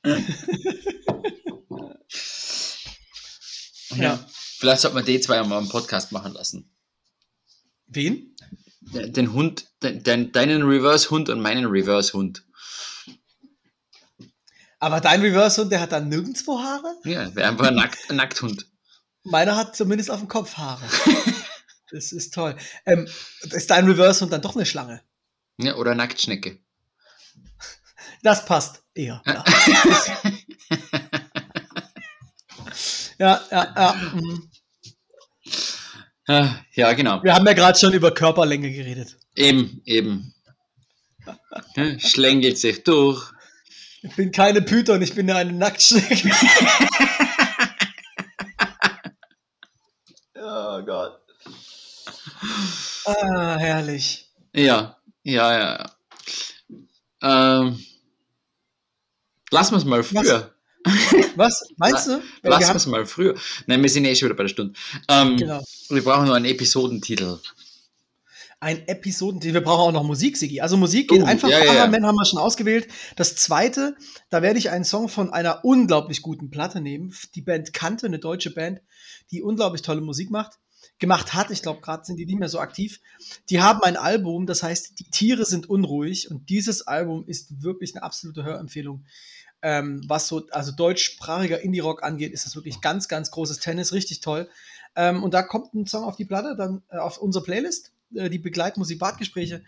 ja. Vielleicht sollte man die zwei mal einen Podcast machen lassen. Wen? Den Hund, den, deinen Reverse-Hund und meinen Reverse-Hund. Aber dein Reverse-Hund, der hat dann nirgendwo Haare? Ja, wäre einfach ein, Nackt, ein Nackthund. Meiner hat zumindest auf dem Kopf Haare. das ist toll. Ähm, ist dein Reverse-Hund dann doch eine Schlange? Ja, oder Nacktschnecke. Das passt eher. Ja, ja, ja. ja. Mhm. Ja, genau. Wir haben ja gerade schon über Körperlänge geredet. Eben, eben. Schlängelt sich durch. Ich bin keine Python, ich bin ja eine Nacktschnecke. oh Gott. Ah, herrlich. Ja, ja, ja. Ähm, lassen wir es mal früher. Was? Meinst du? Lass es mal früher. Nein, wir sind eh schon wieder bei der Stunde. Ähm, genau. Wir brauchen nur einen Episodentitel. ein Episoden. Wir brauchen auch noch Musik, Sigi. Also Musik geht uh, einfach. Ja, ja. Haben wir schon ausgewählt. Das zweite, da werde ich einen Song von einer unglaublich guten Platte nehmen. Die Band Kante, eine deutsche Band, die unglaublich tolle Musik macht. Gemacht hat, ich glaube, gerade sind die nicht mehr so aktiv. Die haben ein Album, das heißt, die Tiere sind unruhig. Und dieses Album ist wirklich eine absolute Hörempfehlung. Ähm, was so, also deutschsprachiger Indie-Rock angeht, ist das wirklich ganz, ganz großes Tennis, richtig toll. Ähm, und da kommt ein Song auf die Platte, dann äh, auf unsere Playlist, äh, die Begleitmusik Badgespräche.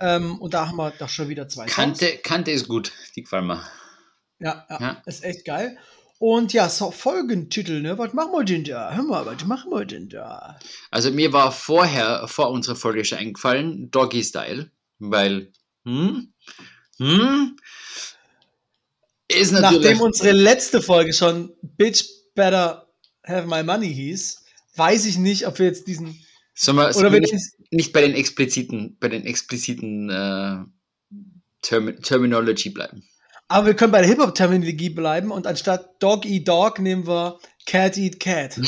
Ähm, und da haben wir doch schon wieder zwei Kante, Songs. Kante ist gut, die gefallen mir. Ja, ja, ja, ist echt geil. Und ja, so Folgentitel, ne? Was machen wir denn da? Hör mal, was machen wir denn da? Also mir war vorher, vor unserer Folge schon eingefallen, Doggy Style, weil, hm, hm, ist natürlich. Nachdem unsere letzte Folge schon Bitch Better Have My Money hieß, weiß ich nicht, ob wir jetzt diesen. Sollen wir, oder wir nicht, nicht bei den expliziten, bei den expliziten äh, Term Terminology bleiben. Aber wir können bei der Hip-Hop-Terminologie bleiben und anstatt Dog Eat Dog nehmen wir Cat Eat Cat.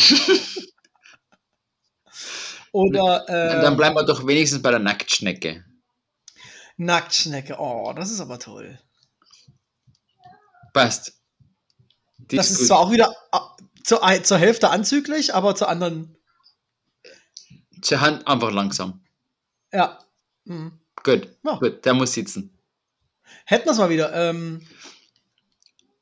oder. Äh, dann bleiben wir doch wenigstens bei der Nacktschnecke. Nacktschnecke, oh, das ist aber toll. Passt. Die das ist, ist zwar auch wieder zur, zur Hälfte anzüglich, aber zur anderen. Zur Hand einfach langsam. Ja. Mhm. Gut, ja. gut, der muss sitzen. Hätten wir es mal wieder. Ähm,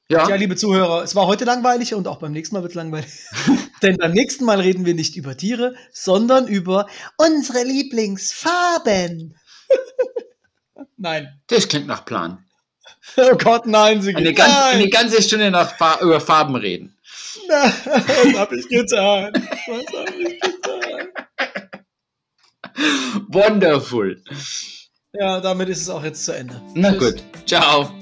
ja. ja, liebe Zuhörer, es war heute langweilig und auch beim nächsten Mal wird es langweilig. Denn beim nächsten Mal reden wir nicht über Tiere, sondern über unsere Lieblingsfarben. nein. Das klingt nach Plan. Oh Gott, nein, sie eine, ganz, nein. eine ganze Stunde nach Fa über Farben reden. Nein, was habe ich getan? Was habe ich getan? Wonderful. Ja, damit ist es auch jetzt zu Ende. Na Tschüss. gut. Ciao.